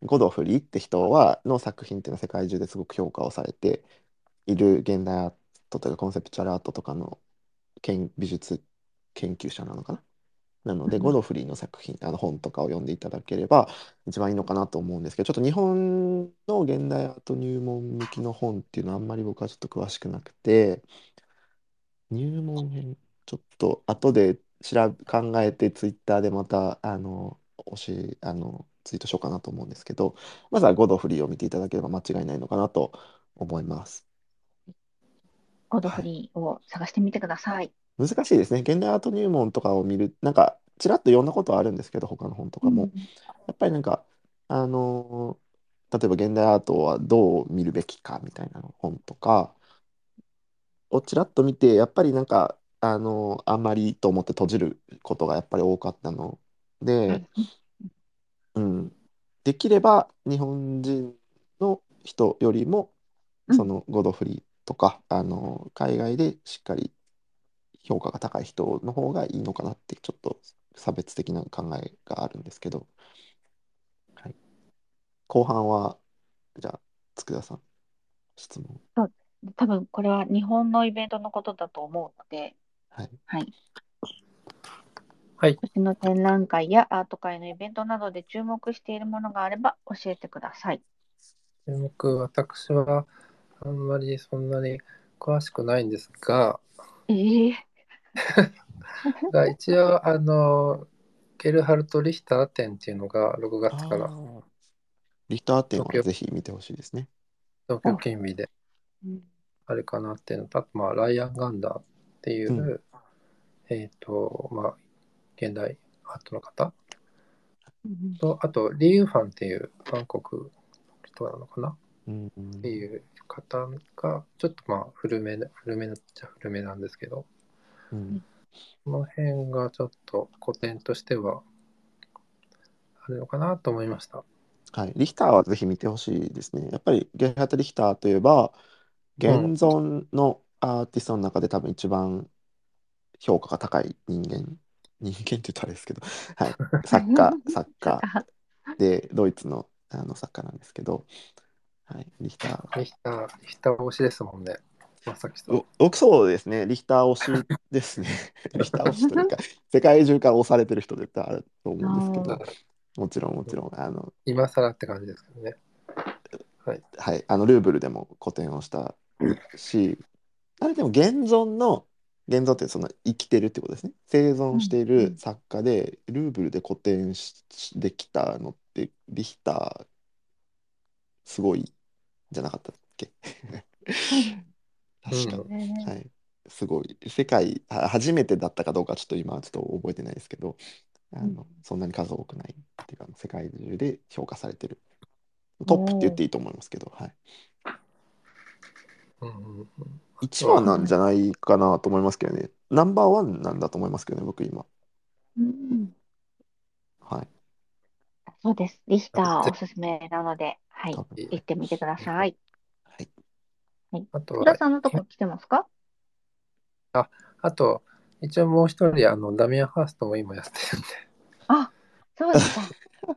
[SPEAKER 1] ゴドフリーって人は、の作品っていうのは世界中ですごく評価をされている現代アートというかコンセプチュアルアートとかの研美術研究者なのかな？なので、
[SPEAKER 3] うん
[SPEAKER 1] ゴドフリーの作品、あの本とかを読んでいただければ一番いいのかなと思うんですけど、ちょっと日本の現代アート入門向きの本っていうのはあんまり僕はちょっと詳しくなくて、入門編、ちょっと後で調べ考えてツイッターでまたあのおしあのツイートしようかなと思うんですけど、まずはゴドフリーを見ていただければ間違いないのかなと思います。
[SPEAKER 3] ゴドフリーを探してみてください。
[SPEAKER 1] 難しいですね。現代アート入門とかを見る、なんか、ちらっと読んだことはあるんですけど、他の本とかも。やっぱりなんか、あのー例えば現代アートはどう見るべきかみたいなの本とかをちらっと見て、やっぱりなんか、あのーあんまりと思って閉じることがやっぱり多かったの。で、うん、できれば日本人の人よりも、
[SPEAKER 3] うん。
[SPEAKER 1] そのゴドフリーとか、あの海外でしっかり評価が高い人の方がいいのかなってちょっと差別的な考えがあるんですけど、はい、後半はじゃあ佃さん質問
[SPEAKER 3] 多分これは日本のイベントのことだと思うので、
[SPEAKER 1] はい。
[SPEAKER 3] はい。
[SPEAKER 2] はい。
[SPEAKER 3] 今年の展覧会やアート会のイベントなどで注目しているものがあれば教えてください。
[SPEAKER 2] 注目、私はあんまりそんなに詳しくないんですが、
[SPEAKER 3] ええ
[SPEAKER 2] が一応、あの、ゲルハルト・リヒター展っていうのが6月から。
[SPEAKER 1] リヒター展はぜひ見てほしいですね。
[SPEAKER 2] 東京近美で。
[SPEAKER 3] うん
[SPEAKER 2] あるかなっていうのと、あと、まあ、ライアン・ガンダーっていう、
[SPEAKER 1] う
[SPEAKER 2] えっ、と、まあ、現代アートの方。
[SPEAKER 3] うん
[SPEAKER 2] と、あと、リー・ユーファンっていう韓国の人なのかな。
[SPEAKER 1] うん
[SPEAKER 2] っていう方が、ちょっとまあ、古めな、古めなっちゃ古めなんですけど、
[SPEAKER 1] うん。
[SPEAKER 2] この辺がちょっと古典としてはあるのかなと思いました。
[SPEAKER 1] はい、リヒターはぜひ見てほしいですね。やっぱりゲルハルト・リヒターといえば、現存のアーティストの中で多分一番評価が高い人間、人間って言ったらあれですけど、はい、作家、作家。で、ドイツのあの作家なんですけど、はい、リヒター。
[SPEAKER 2] リヒター、リヒター推しですもんね。まさきさん。
[SPEAKER 1] お。僕そうですね、リヒター推しですね。リヒター推しというか、世界中から推されてる人絶対あると思うんですけど、もちろんもちろん、あの、
[SPEAKER 2] 今更って感じですけどね。
[SPEAKER 1] はい、あのルーブルでも個展をしたし、あれでも現存の、現存ってその生きてるってことですね。生存している作家で、ルーブルで個展しできたのって、リヒター、すごいじゃなかったっけ？確か、
[SPEAKER 2] うん
[SPEAKER 3] ね
[SPEAKER 1] はい。すごい。世界、は初めてだったかどうかちょっと今はちょっと覚えてないですけど、あの、
[SPEAKER 3] うん
[SPEAKER 1] そんなに数多くないっていうか、世界中で評価されてる。トップって言っていいと思いますけど、はい。
[SPEAKER 2] うんうんうん、
[SPEAKER 1] 一番なんじゃないかなと思いますけどね。ナンバーワンなんだと思いますけどね、僕今。
[SPEAKER 3] うん
[SPEAKER 1] はい。
[SPEAKER 3] そうです。リヒターおすすめなので、はい行ってみてください。
[SPEAKER 1] はい。
[SPEAKER 2] あと
[SPEAKER 3] 福田
[SPEAKER 2] は、
[SPEAKER 3] さんのとこ来てますか？
[SPEAKER 2] あと、一応もう一人、あの、ダミアン・ハーストも今やってるんで、
[SPEAKER 3] あ、そうです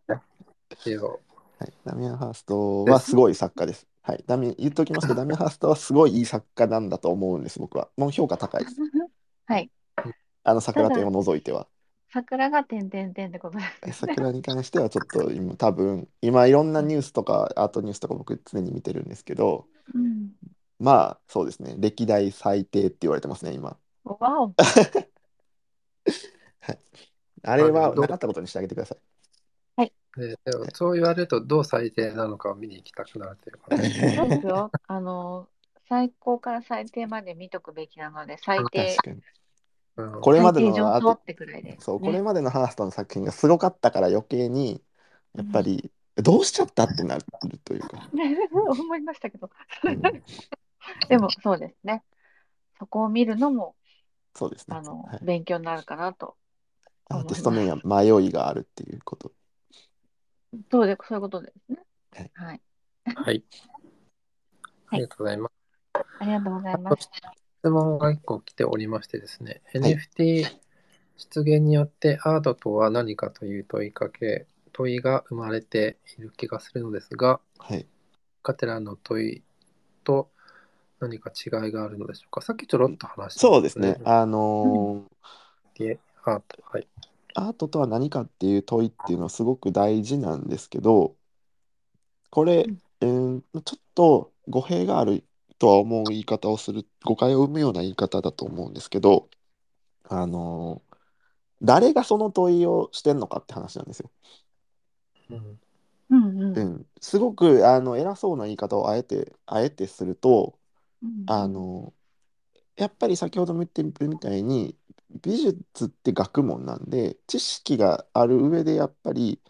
[SPEAKER 3] か。
[SPEAKER 2] 一応、
[SPEAKER 1] はい、ダミアン・ハーストはすごい作家です。はい。ダミ言っておきますけど、ダミアン・ハーストはすごいいい作家なんだと思うんです、僕は。もう評価高いです。
[SPEAKER 3] はい。
[SPEAKER 1] あの桜展を除いては。
[SPEAKER 3] 桜が点々点ってことですね。
[SPEAKER 1] 桜に関してはちょっと今多分今いろんなニュースとかアートニュースとか僕常に見てるんですけど
[SPEAKER 3] うん。
[SPEAKER 1] まあそうですね歴代最低って言われてますね今
[SPEAKER 3] わお。
[SPEAKER 1] あれはなかったことにしてあげてください
[SPEAKER 2] ででもそう言われると、どう最低なのかを見に行きたくなるというかね。
[SPEAKER 3] そうですよ。あの、最高から最低まで見とくべきなので、最低、
[SPEAKER 1] 確かに
[SPEAKER 2] うん
[SPEAKER 1] これまでのアート
[SPEAKER 3] 等ってくらいです、
[SPEAKER 1] そうこれ
[SPEAKER 3] ね。
[SPEAKER 1] までのハーストの作品がすごかったから余計にやっぱりどうしちゃったってなるというか、
[SPEAKER 3] 思いましたけど。
[SPEAKER 1] うん
[SPEAKER 3] でも、そうですね。そこを見るのも、
[SPEAKER 1] そうですね
[SPEAKER 3] あの
[SPEAKER 1] はい、
[SPEAKER 3] 勉強になるかなと。
[SPEAKER 1] アーティスト名には迷いがあるっていうこと
[SPEAKER 3] そうで、そういうことですね。
[SPEAKER 1] はい
[SPEAKER 3] はい。
[SPEAKER 2] はい。ありがとうございます。
[SPEAKER 3] ありがとうございます。
[SPEAKER 2] 質問が1個来ておりましてですね、
[SPEAKER 1] はい
[SPEAKER 2] NFT 出現によってアートとは何かという問いかけ、問いが生まれている気がするのですが、
[SPEAKER 1] はい
[SPEAKER 2] カテラの問いと何か違いがあるのでしょうか？さっきちょろっと話した
[SPEAKER 1] そうですねあのー
[SPEAKER 2] でアート。はい。
[SPEAKER 1] アートとは何かっていう問いっていうのはすごく大事なんですけどこれ、えーちょっと語弊があるとは思う言い方をする誤解を生むような言い方だと思うんですけどあのー誰がその問いをしてんのかって話なんですよ。
[SPEAKER 2] うん。
[SPEAKER 3] うんうん
[SPEAKER 1] うん、すごくあの偉そうな言い方をあえてあえてすると
[SPEAKER 3] うん
[SPEAKER 1] あのやっぱり先ほども言ってるみたいに美術って学問なんで知識がある上でやっぱり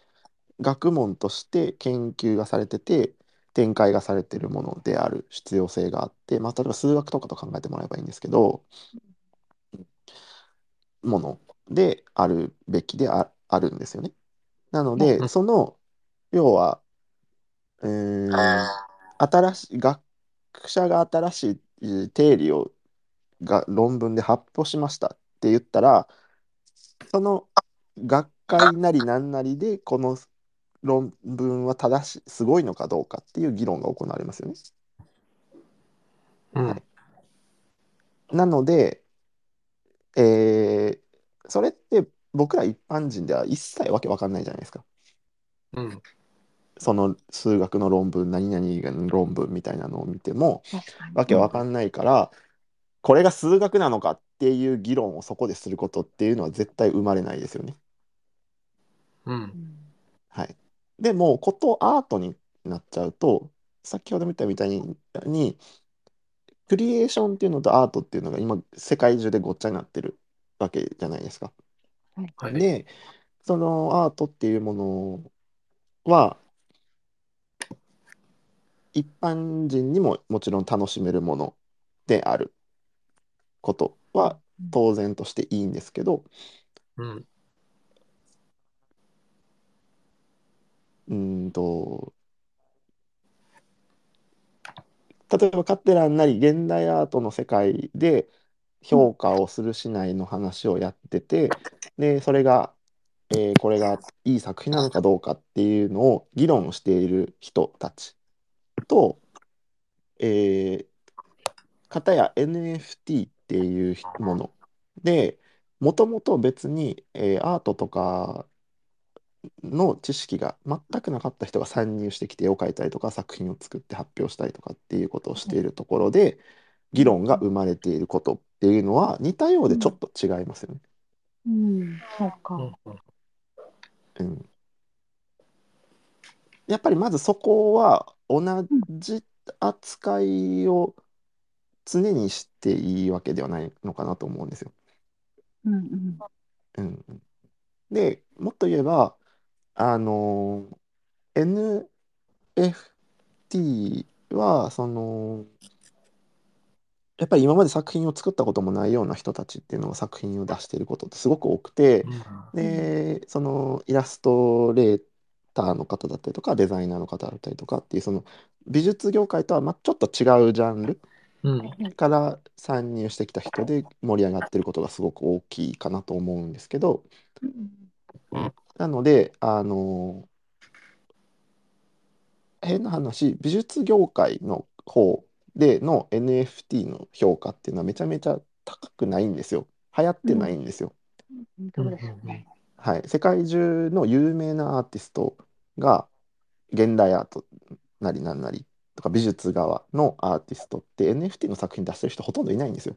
[SPEAKER 1] 学問として研究がされてて展開がされてるものである必要性があって、まあ、例えば数学とかと考えてもらえばいいんですけどものであるべきであ、あるんですよね。なの
[SPEAKER 2] う
[SPEAKER 1] で
[SPEAKER 2] ん。
[SPEAKER 1] その要はうーん新しい学者が新しいえー定理をが論文で発表しました。って言ったらその学会なりなんなりでこの論文は正しいすごいのかどうかっていう議論が行われますよね。
[SPEAKER 2] うん。
[SPEAKER 1] はいなので、えーそれって僕ら一般人では一切わけわかんないじゃないですか。
[SPEAKER 2] うん。
[SPEAKER 1] その数学の論文、何々の論文みたいなのを見ても。わけわかんないから、これが数学なのかっていう議論をそこですることっていうのは絶対生まれないですよね。
[SPEAKER 2] う。
[SPEAKER 3] うんん
[SPEAKER 1] はい。でも、ことアートになっちゃうと、先ほど見たみたいに、にクリエーションっていうのとアートっていうのが今、世界中でごっちゃになってるわけじゃないですか。
[SPEAKER 2] はい。
[SPEAKER 1] で、そのアートっていうものは、一般人にももちろん楽しめるものであることは当然としていいんですけど、
[SPEAKER 2] うん。
[SPEAKER 1] うーんと、例えばカテランなり現代アートの世界で評価をするしないの話をやってて、で、それが、えーこれがいい作品なのかどうかっていうのを議論している人たちと、えー、片や NFT っていうもので、もともと別に、えーアートとかの知識が全くなかった人が参入してきて絵を描いたりとか作品を作って発表したりとかっていうことをしているところで議論が生まれていることっていうのは似たようでちょっと違いますよね。
[SPEAKER 3] うん、そうか。
[SPEAKER 2] うん。
[SPEAKER 1] うん、やっぱりまずそこは同じ扱いを常にしていいわけではないのかなと思うんですよ。
[SPEAKER 3] うんうん。
[SPEAKER 1] うん、でもっと言えばあの NFT はそのやっぱり今まで作品を作ったこともないような人たちっていうのが作品を出していることってすごく多くてでそのイラストレーターの方だったりとかデザイナーの方だったりとかっていうその美術業界とはまあちょっと違うジャンル
[SPEAKER 2] うん。
[SPEAKER 1] から参入してきた人で盛り上がってることがすごく大きいかなと思うんですけど。
[SPEAKER 3] うん
[SPEAKER 1] なのであの変な話美術業界の方での NFT の評価っていうのはめちゃめちゃ高くないんですよ。流行ってないんですよ。
[SPEAKER 3] うん。
[SPEAKER 1] はい、世界中の有名なアーティストが現代アートなりなんなりとか美術側のアーティストって NFT の作品出してる人ほとんどいないんですよ。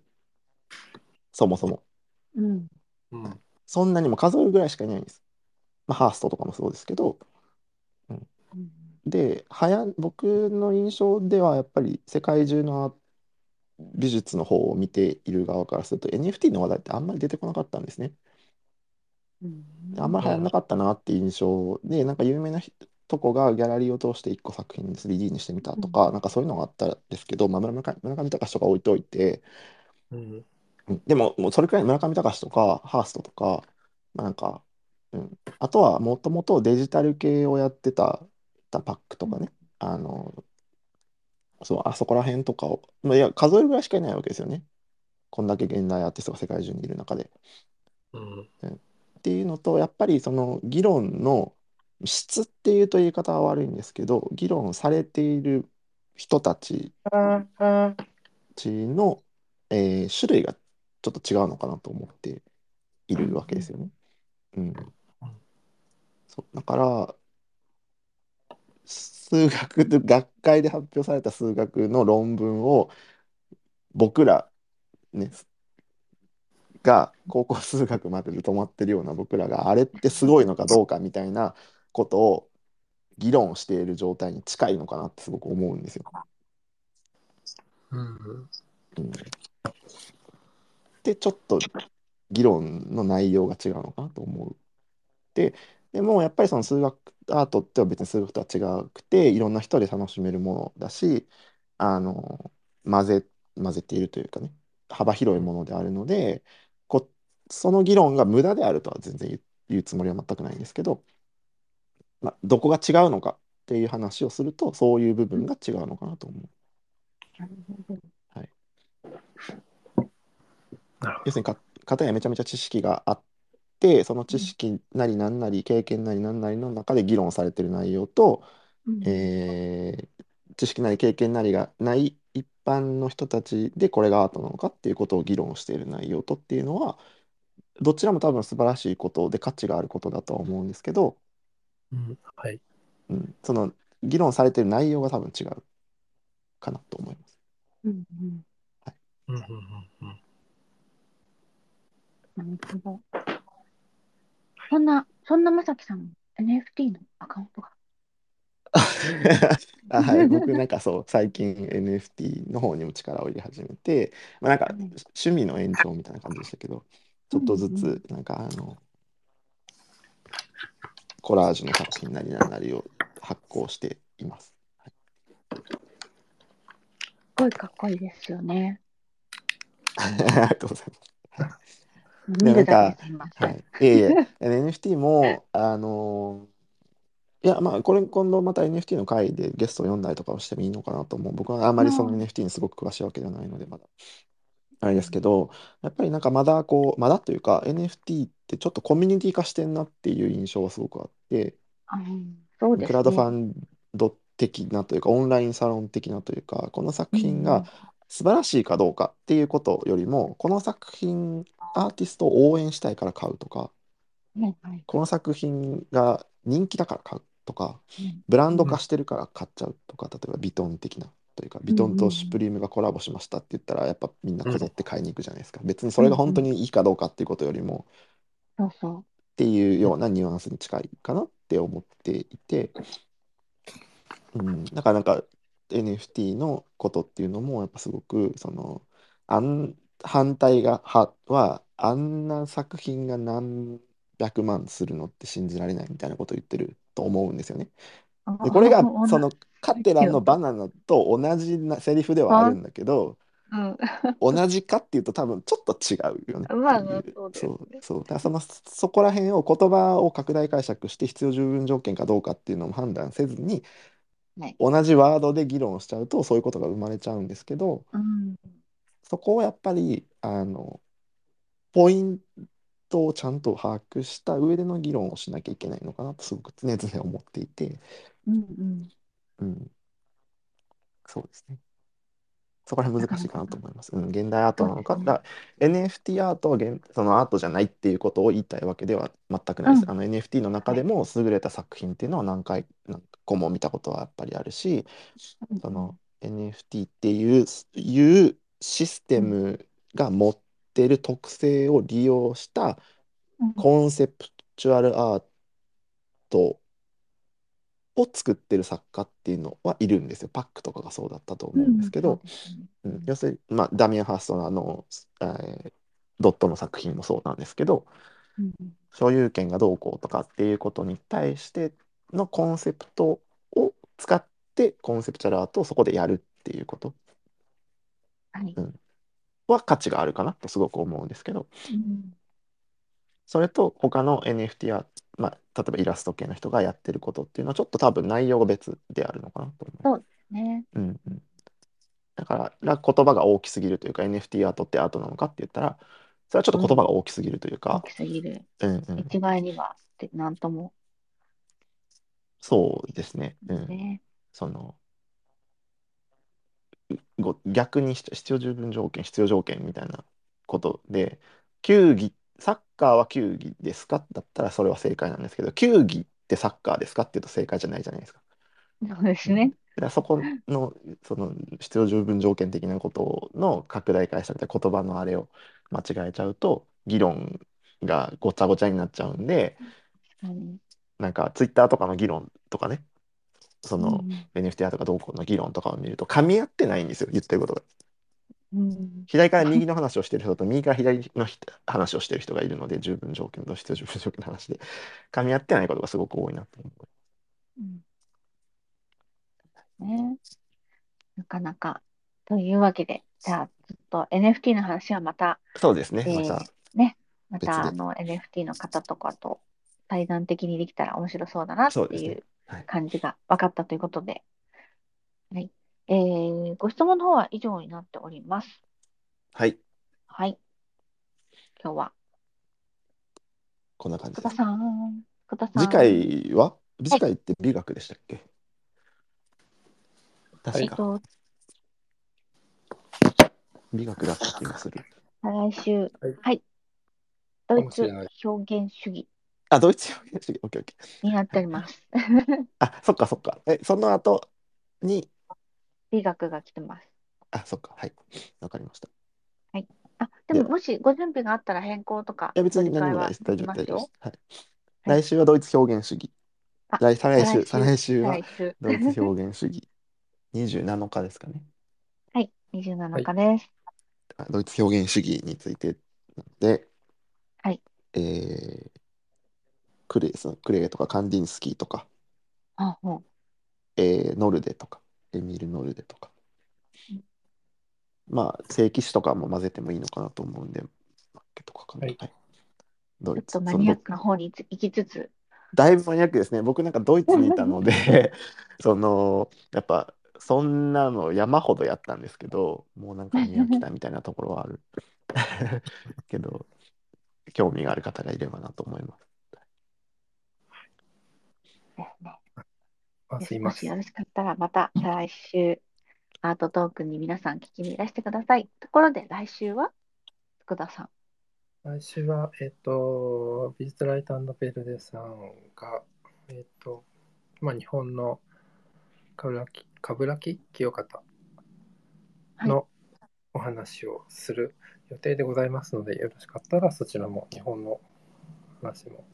[SPEAKER 1] そもそも。
[SPEAKER 3] うん。
[SPEAKER 2] うん。
[SPEAKER 1] そんなにも数えるぐらいしかいないんです。まあ、ハーストとかもそうですけど。
[SPEAKER 3] うん
[SPEAKER 1] で、はや、僕の印象ではやっぱり世界中の美術の方を見ている側からすると NFT の話題ってあんまり出てこなかったんですね。
[SPEAKER 3] うん
[SPEAKER 1] あんまり流行んなかったなっていう印象で、なんか有名な人とこがギャラリーを通して1個作品 3D にしてみたとか、なんかそういうのがあったんですけど、まあ、村上村上隆とか置いといて、
[SPEAKER 2] うん。
[SPEAKER 1] うんでも、もうそれくらい村上隆とか、ハーストとか、まあ、なんか、うん、あとはもともとデジタル系をやってた、たパックとかね、あの、そう、あそこら辺とかを、まあ、いや、数えるぐらいしかいないわけですよね。こんだけ現代アーティストが世界中にいる中で。
[SPEAKER 2] うん。
[SPEAKER 1] っていうのと、やっぱりその議論の質っていうと言い方は悪いんですけど、議論されている人たちの、えー種類がちょっと違うのかなと思っているわけですよね。うん。そうだから、数学で学会で発表された数学の論文を僕ら、ね、が高校数学までで止まってるような僕らがあれってすごいのかどうかみたいなことを議論している状態に近いのかなってすごく思うんですよ。
[SPEAKER 2] うん。
[SPEAKER 1] うん、でちょっと議論の内容が違うのかなと思う。ででもやっぱりその数学アートっては別に数学とは違くていろんな人で楽しめるものだしあの混ぜ混ぜているというかね幅広いものであるのでこその議論が無駄であるとは全然言う言うつもりは全くないんですけど、まあ、どこが違うのかっていう話をするとそういう部分が違うのかなと思う。
[SPEAKER 3] なるほど。
[SPEAKER 2] なるほ
[SPEAKER 1] 要するにか片やめちゃめちゃ知識があってその知識なりなんなり経験なりなんなりの中で議論されてる内容と、
[SPEAKER 3] うん
[SPEAKER 1] えー知識なり経験なりがない一般の人たちでこれがアートなのかっていうことを議論している内容とっていうのはどちらも多分素晴らしいことで価値があることだとは思うんですけど、
[SPEAKER 2] うん、はい。
[SPEAKER 1] うん、その議論されてる内容が多分違うかなと思います。
[SPEAKER 3] うんうん。
[SPEAKER 2] うんうんうんうん
[SPEAKER 3] なるほど。そんな、そんなまさきさん、NFT のアカウントが？
[SPEAKER 1] あはい、僕なんかそう最近 NFT の方にも力を入れ始めて、まあ、なんか
[SPEAKER 3] うん
[SPEAKER 1] 趣味の延長みたいな感じでしたけどちょっとずつなんかあのコラージュの作品なりなんなりを発行しています。
[SPEAKER 3] すごいかっこいいですよね。
[SPEAKER 1] ありがとうございます。
[SPEAKER 3] で見ます。
[SPEAKER 1] はい、いえいえ NFT もあのいやまあこれ今度また NFT の回でゲストを呼んだりとかをしてもいいのかなと思う僕はあんまりその
[SPEAKER 3] うん
[SPEAKER 1] NFT にすごく詳しいわけではないのでまだあれですけどやっぱりなんかまだこうまだというか NFT ってちょっとコミュニティ化してんなっていう印象がすごくあって
[SPEAKER 3] うんそうで。
[SPEAKER 1] クラウドファンド的なというかオンラインサロン的なというかこの作品が素晴らしいかどうかっていうことよりもこの作品アーティストを応援したいから買うとか
[SPEAKER 3] うん、はいはい。
[SPEAKER 1] この作品が人気だから買うとか
[SPEAKER 3] うん
[SPEAKER 1] ブランド化してるから買っちゃうとか例えばビトン的なというかビトンとシュプリームがコラボしましたって言ったらやっぱみんなこぞって買いに行くじゃないですか。別にそれが本当にいいかどうかっていうことよりも
[SPEAKER 3] そうそう。
[SPEAKER 1] っていうようなニュアンスに近いかなって思っていて、うん、だからなんか NFT のことっていうのもやっぱすごくそのあん反対が派はあんな作品が何百万するのって信じられないみたいなことを言ってると思うんですよね。でこれがそのカテラのバナナと同じなセリフではあるんだけど
[SPEAKER 3] うん、
[SPEAKER 1] 同じかっていうと多分ちょっと違うよね。
[SPEAKER 3] まあまあそうですね
[SPEAKER 1] そうそうだからそのそこら辺を言葉を拡大解釈して必要十分条件かどうかっていうのも判断せずに
[SPEAKER 3] はい。
[SPEAKER 1] 同じワードで議論しちゃうとそういうことが生まれちゃうんですけど
[SPEAKER 3] うん。
[SPEAKER 1] そこをやっぱりあのポイントをちゃんと把握した上での議論をしなきゃいけないのかなとすごく常々思っていて、
[SPEAKER 3] うんうん。
[SPEAKER 1] うん、そうですね。そこら辺難しいかなと思います。うん、現代アートなのか、だ NFT アートは現そのアートじゃないっていうことを言いたいわけでは全くないです。
[SPEAKER 3] うん。
[SPEAKER 1] あの NFT の中でも優れた作品っていうのは何回何個も見たことはやっぱりあるし、その NFT っていういうシステムが持ってる特性を利用した
[SPEAKER 3] うん。
[SPEAKER 1] コンセプチュアルアートを作ってる作家っていうのはいるんですよ。パックとかがそうだったと思うんですけど、
[SPEAKER 3] うん
[SPEAKER 1] うん、要するに、まあ、ダミアン・ハーストのあの、えードットの作品もそうなんですけど
[SPEAKER 3] うん。
[SPEAKER 1] 所有権がどうこうとかっていうことに対してのコンセプトを使ってコンセプチュアルアートをそこでやるっていうこと。
[SPEAKER 3] はい。
[SPEAKER 1] は価値があるかなとすごく思うんですけど。
[SPEAKER 3] うん。
[SPEAKER 1] それと他の NFT や、まあ、例えばイラスト系の人がやってることっていうのはちょっと多分内容が別であるのかなと思う。
[SPEAKER 3] ね。
[SPEAKER 1] うんうん、だから言葉が大きすぎるというか NFT アートってアートなのかって言ったらそれはちょっと言葉が大きすぎるという
[SPEAKER 3] 大
[SPEAKER 1] か、
[SPEAKER 3] きすぎる。
[SPEAKER 1] うんうん、
[SPEAKER 3] 一概にはってなんとも
[SPEAKER 1] そうですね、うん、
[SPEAKER 3] ね。
[SPEAKER 1] そのうご逆にし必要十分条件必要条件みたいなことで球技カーは球技ですか？だったらそれは正解なんですけど球技ってサッカーですかっていうと正解じゃないじゃないですか。
[SPEAKER 3] そうですね。
[SPEAKER 1] だからそこのその必要十分条件的なことの拡大解釈で言葉のあれを間違えちゃうと議論がごちゃごちゃになっちゃうんで
[SPEAKER 3] 確かに。
[SPEAKER 1] なんかツイッターとかの議論とかねその、
[SPEAKER 3] うん
[SPEAKER 1] NFT アートかどうこうの議論とかを見ると噛み合ってないんですよ言ってることが。
[SPEAKER 3] うん。
[SPEAKER 1] 左から右の話をしてる人と右から左の人話をしてる人がいるので十分条件と必要十分条件の話で噛み合ってないことがすごく多いなと思う。
[SPEAKER 3] うん。ね。なかなか。というわけで、じゃあ、ちょっと NFT の話はまた、
[SPEAKER 1] そうですね、
[SPEAKER 3] えー
[SPEAKER 1] また。
[SPEAKER 3] ね、またあの NFT の方とかと対談的にできたら面白そうだなっていう
[SPEAKER 1] はい。
[SPEAKER 3] 感じが分かったということで、はい。えー、ご質問の方は以上になっております。
[SPEAKER 1] はい
[SPEAKER 3] はい。今日は、
[SPEAKER 1] こんな感じです。
[SPEAKER 3] 福田さん、福田さん。
[SPEAKER 1] 次回は？次回って美学でしたっけ、
[SPEAKER 3] え
[SPEAKER 1] 確か、
[SPEAKER 3] っと、
[SPEAKER 1] 美学だった気がする。
[SPEAKER 3] 再来週、
[SPEAKER 2] はい
[SPEAKER 3] はい。ドイツ表現主義
[SPEAKER 1] あ、ドイツ表現主義。オッケーオッケー。
[SPEAKER 3] になっております。
[SPEAKER 1] あ、そっかそっか。え、その後に、
[SPEAKER 3] 美学が来てます。
[SPEAKER 1] あ、そっか。はい。わかりました。
[SPEAKER 3] あ、でももしご準備があったら変更とか
[SPEAKER 1] いや、別に何もないです。大丈夫、大丈夫で
[SPEAKER 3] よ
[SPEAKER 1] す。。はい。来週はドイツ表現主義。
[SPEAKER 3] あ
[SPEAKER 1] 来再来週、再
[SPEAKER 3] 再
[SPEAKER 1] 来週は
[SPEAKER 3] 週。
[SPEAKER 1] ドイツ表現主義。27日ですかね。
[SPEAKER 3] はい、27日です。
[SPEAKER 1] ドイツ表現主義についてなので、
[SPEAKER 3] はい。
[SPEAKER 1] えー、クレそのクレーとかカンディンスキーとか、
[SPEAKER 3] あ、も
[SPEAKER 1] えーノルデとか、エミール・ノルデとか
[SPEAKER 3] うん。
[SPEAKER 1] まあ、正規詞とかも混ぜてもいいのかなと思うんで、マッケとかかな。
[SPEAKER 2] はい
[SPEAKER 1] ドイツ。
[SPEAKER 3] うちょっとマニアックな方に行きつつ、
[SPEAKER 1] だいぶマニアックですね。僕なんかドイツにいたので、その、やっぱ、そんなの山ほどやったんですけど、もうなんか見飽きたみたいなところはある。けど、興味がある方がいればなと思います。
[SPEAKER 3] ですね。
[SPEAKER 2] あ
[SPEAKER 3] です
[SPEAKER 2] いま。
[SPEAKER 3] よろしかったら、また再来週、アートトークに皆さん聞きにいらしてください。ところで、来週は福田さん。
[SPEAKER 2] 来週は、えっ、と、美術ライターベルデさんが、えっ、と、まあ、日本の冠城冠城清方のお話をする予定でございますので、よろしかったらそちらも日本の話も。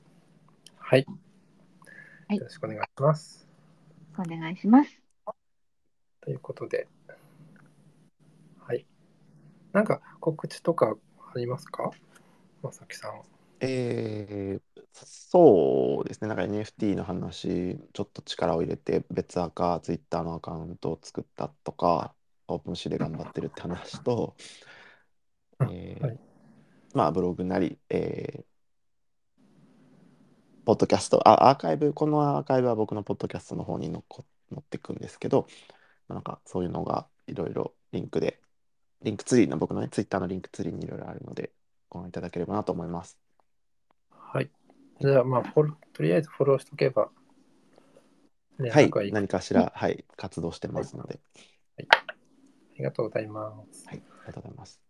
[SPEAKER 2] はい。
[SPEAKER 3] はい
[SPEAKER 2] よろしくお願いします。
[SPEAKER 3] お願いします。
[SPEAKER 2] ということで、はい。なんか告知とかありますか？まさきさん。
[SPEAKER 1] えー、そうですね、なんか NFT の話、ちょっと力を入れて、別アカ、Twitter のアカウントを作ったとか、オープンシーで頑張ってるって話と、
[SPEAKER 2] うん
[SPEAKER 1] えー
[SPEAKER 2] はい
[SPEAKER 1] まあ、ブログなり、えーポッドキャスト、あ、アーカイブ、このアーカイブは僕のポッドキャストの方に載ってくんですけど、まあなんかそういうのがいろいろリンクで、リンクツリーの僕のね、Twitter のリンクツリーにいろいろあるので、ご覧いただければなと思います。
[SPEAKER 2] はい。じゃあ、まあ、フォロとりあえずフォローしとけば、連
[SPEAKER 1] はい何かしら、はい、活動してますので、
[SPEAKER 2] ありがとうございます。
[SPEAKER 1] はい、ありがとうございます。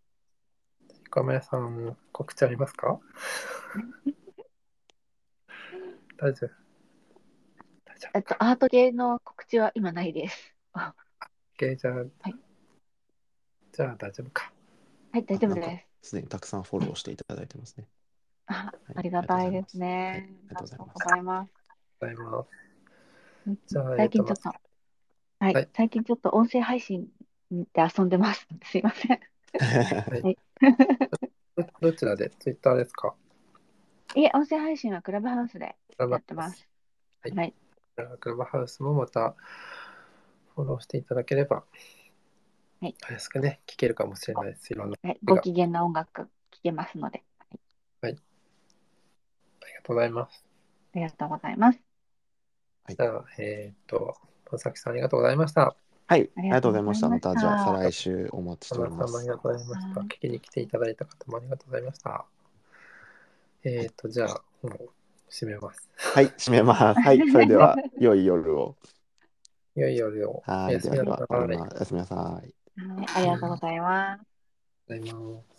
[SPEAKER 2] 岡村さん、告知ありますか？大丈夫。大丈夫。
[SPEAKER 3] えっと、アート系の告知は今ないです。あ
[SPEAKER 2] OK、じゃあ、
[SPEAKER 3] はい
[SPEAKER 2] じゃあ大丈夫か。
[SPEAKER 3] はい、大丈夫です。
[SPEAKER 1] すでにたくさんフォローしていただいてますね。
[SPEAKER 3] あ、
[SPEAKER 1] はい
[SPEAKER 3] ありがたいですね。
[SPEAKER 1] はい
[SPEAKER 3] あり
[SPEAKER 1] ありがとう
[SPEAKER 3] がとう
[SPEAKER 1] ござい
[SPEAKER 3] ございます。
[SPEAKER 2] ございます。
[SPEAKER 3] うん
[SPEAKER 2] じゃあ
[SPEAKER 3] 最近ちょっと、はい、
[SPEAKER 2] はい
[SPEAKER 3] 最近ちょっと音声配信で遊んでます。すいません。
[SPEAKER 2] はいどどちらで ?Twitter ですか？
[SPEAKER 3] いえ、音声配信はクラブハウスでやってます。
[SPEAKER 2] はい
[SPEAKER 3] はい、
[SPEAKER 2] クラブハウスもまたフォローしていただければ、
[SPEAKER 3] はい
[SPEAKER 2] 安くね、聞けるかもしれないです。いろんな。
[SPEAKER 3] はい、ご機嫌な音楽聴けますので、
[SPEAKER 2] ありがとうございます。
[SPEAKER 3] ありがとうございます。
[SPEAKER 2] じゃあ、えっ、と、野崎さんありがとうございました。
[SPEAKER 1] はい、あり
[SPEAKER 3] がとう
[SPEAKER 1] ございました。
[SPEAKER 3] ました
[SPEAKER 1] じゃあ再来週お待ちしております
[SPEAKER 2] 浜田さんもあり。がとうございました。
[SPEAKER 3] はい
[SPEAKER 2] 聞きに来ていただいた方もありがとうございました。えっ、と、じゃあ、もう締めます。
[SPEAKER 1] はい、締めます。はい、それでは 良い夜を。
[SPEAKER 2] いよいよよ。
[SPEAKER 1] はい、
[SPEAKER 2] おやすみなさい。
[SPEAKER 1] おやすみなさい。
[SPEAKER 3] はい、ありがとうございます。
[SPEAKER 2] ありがとうございます。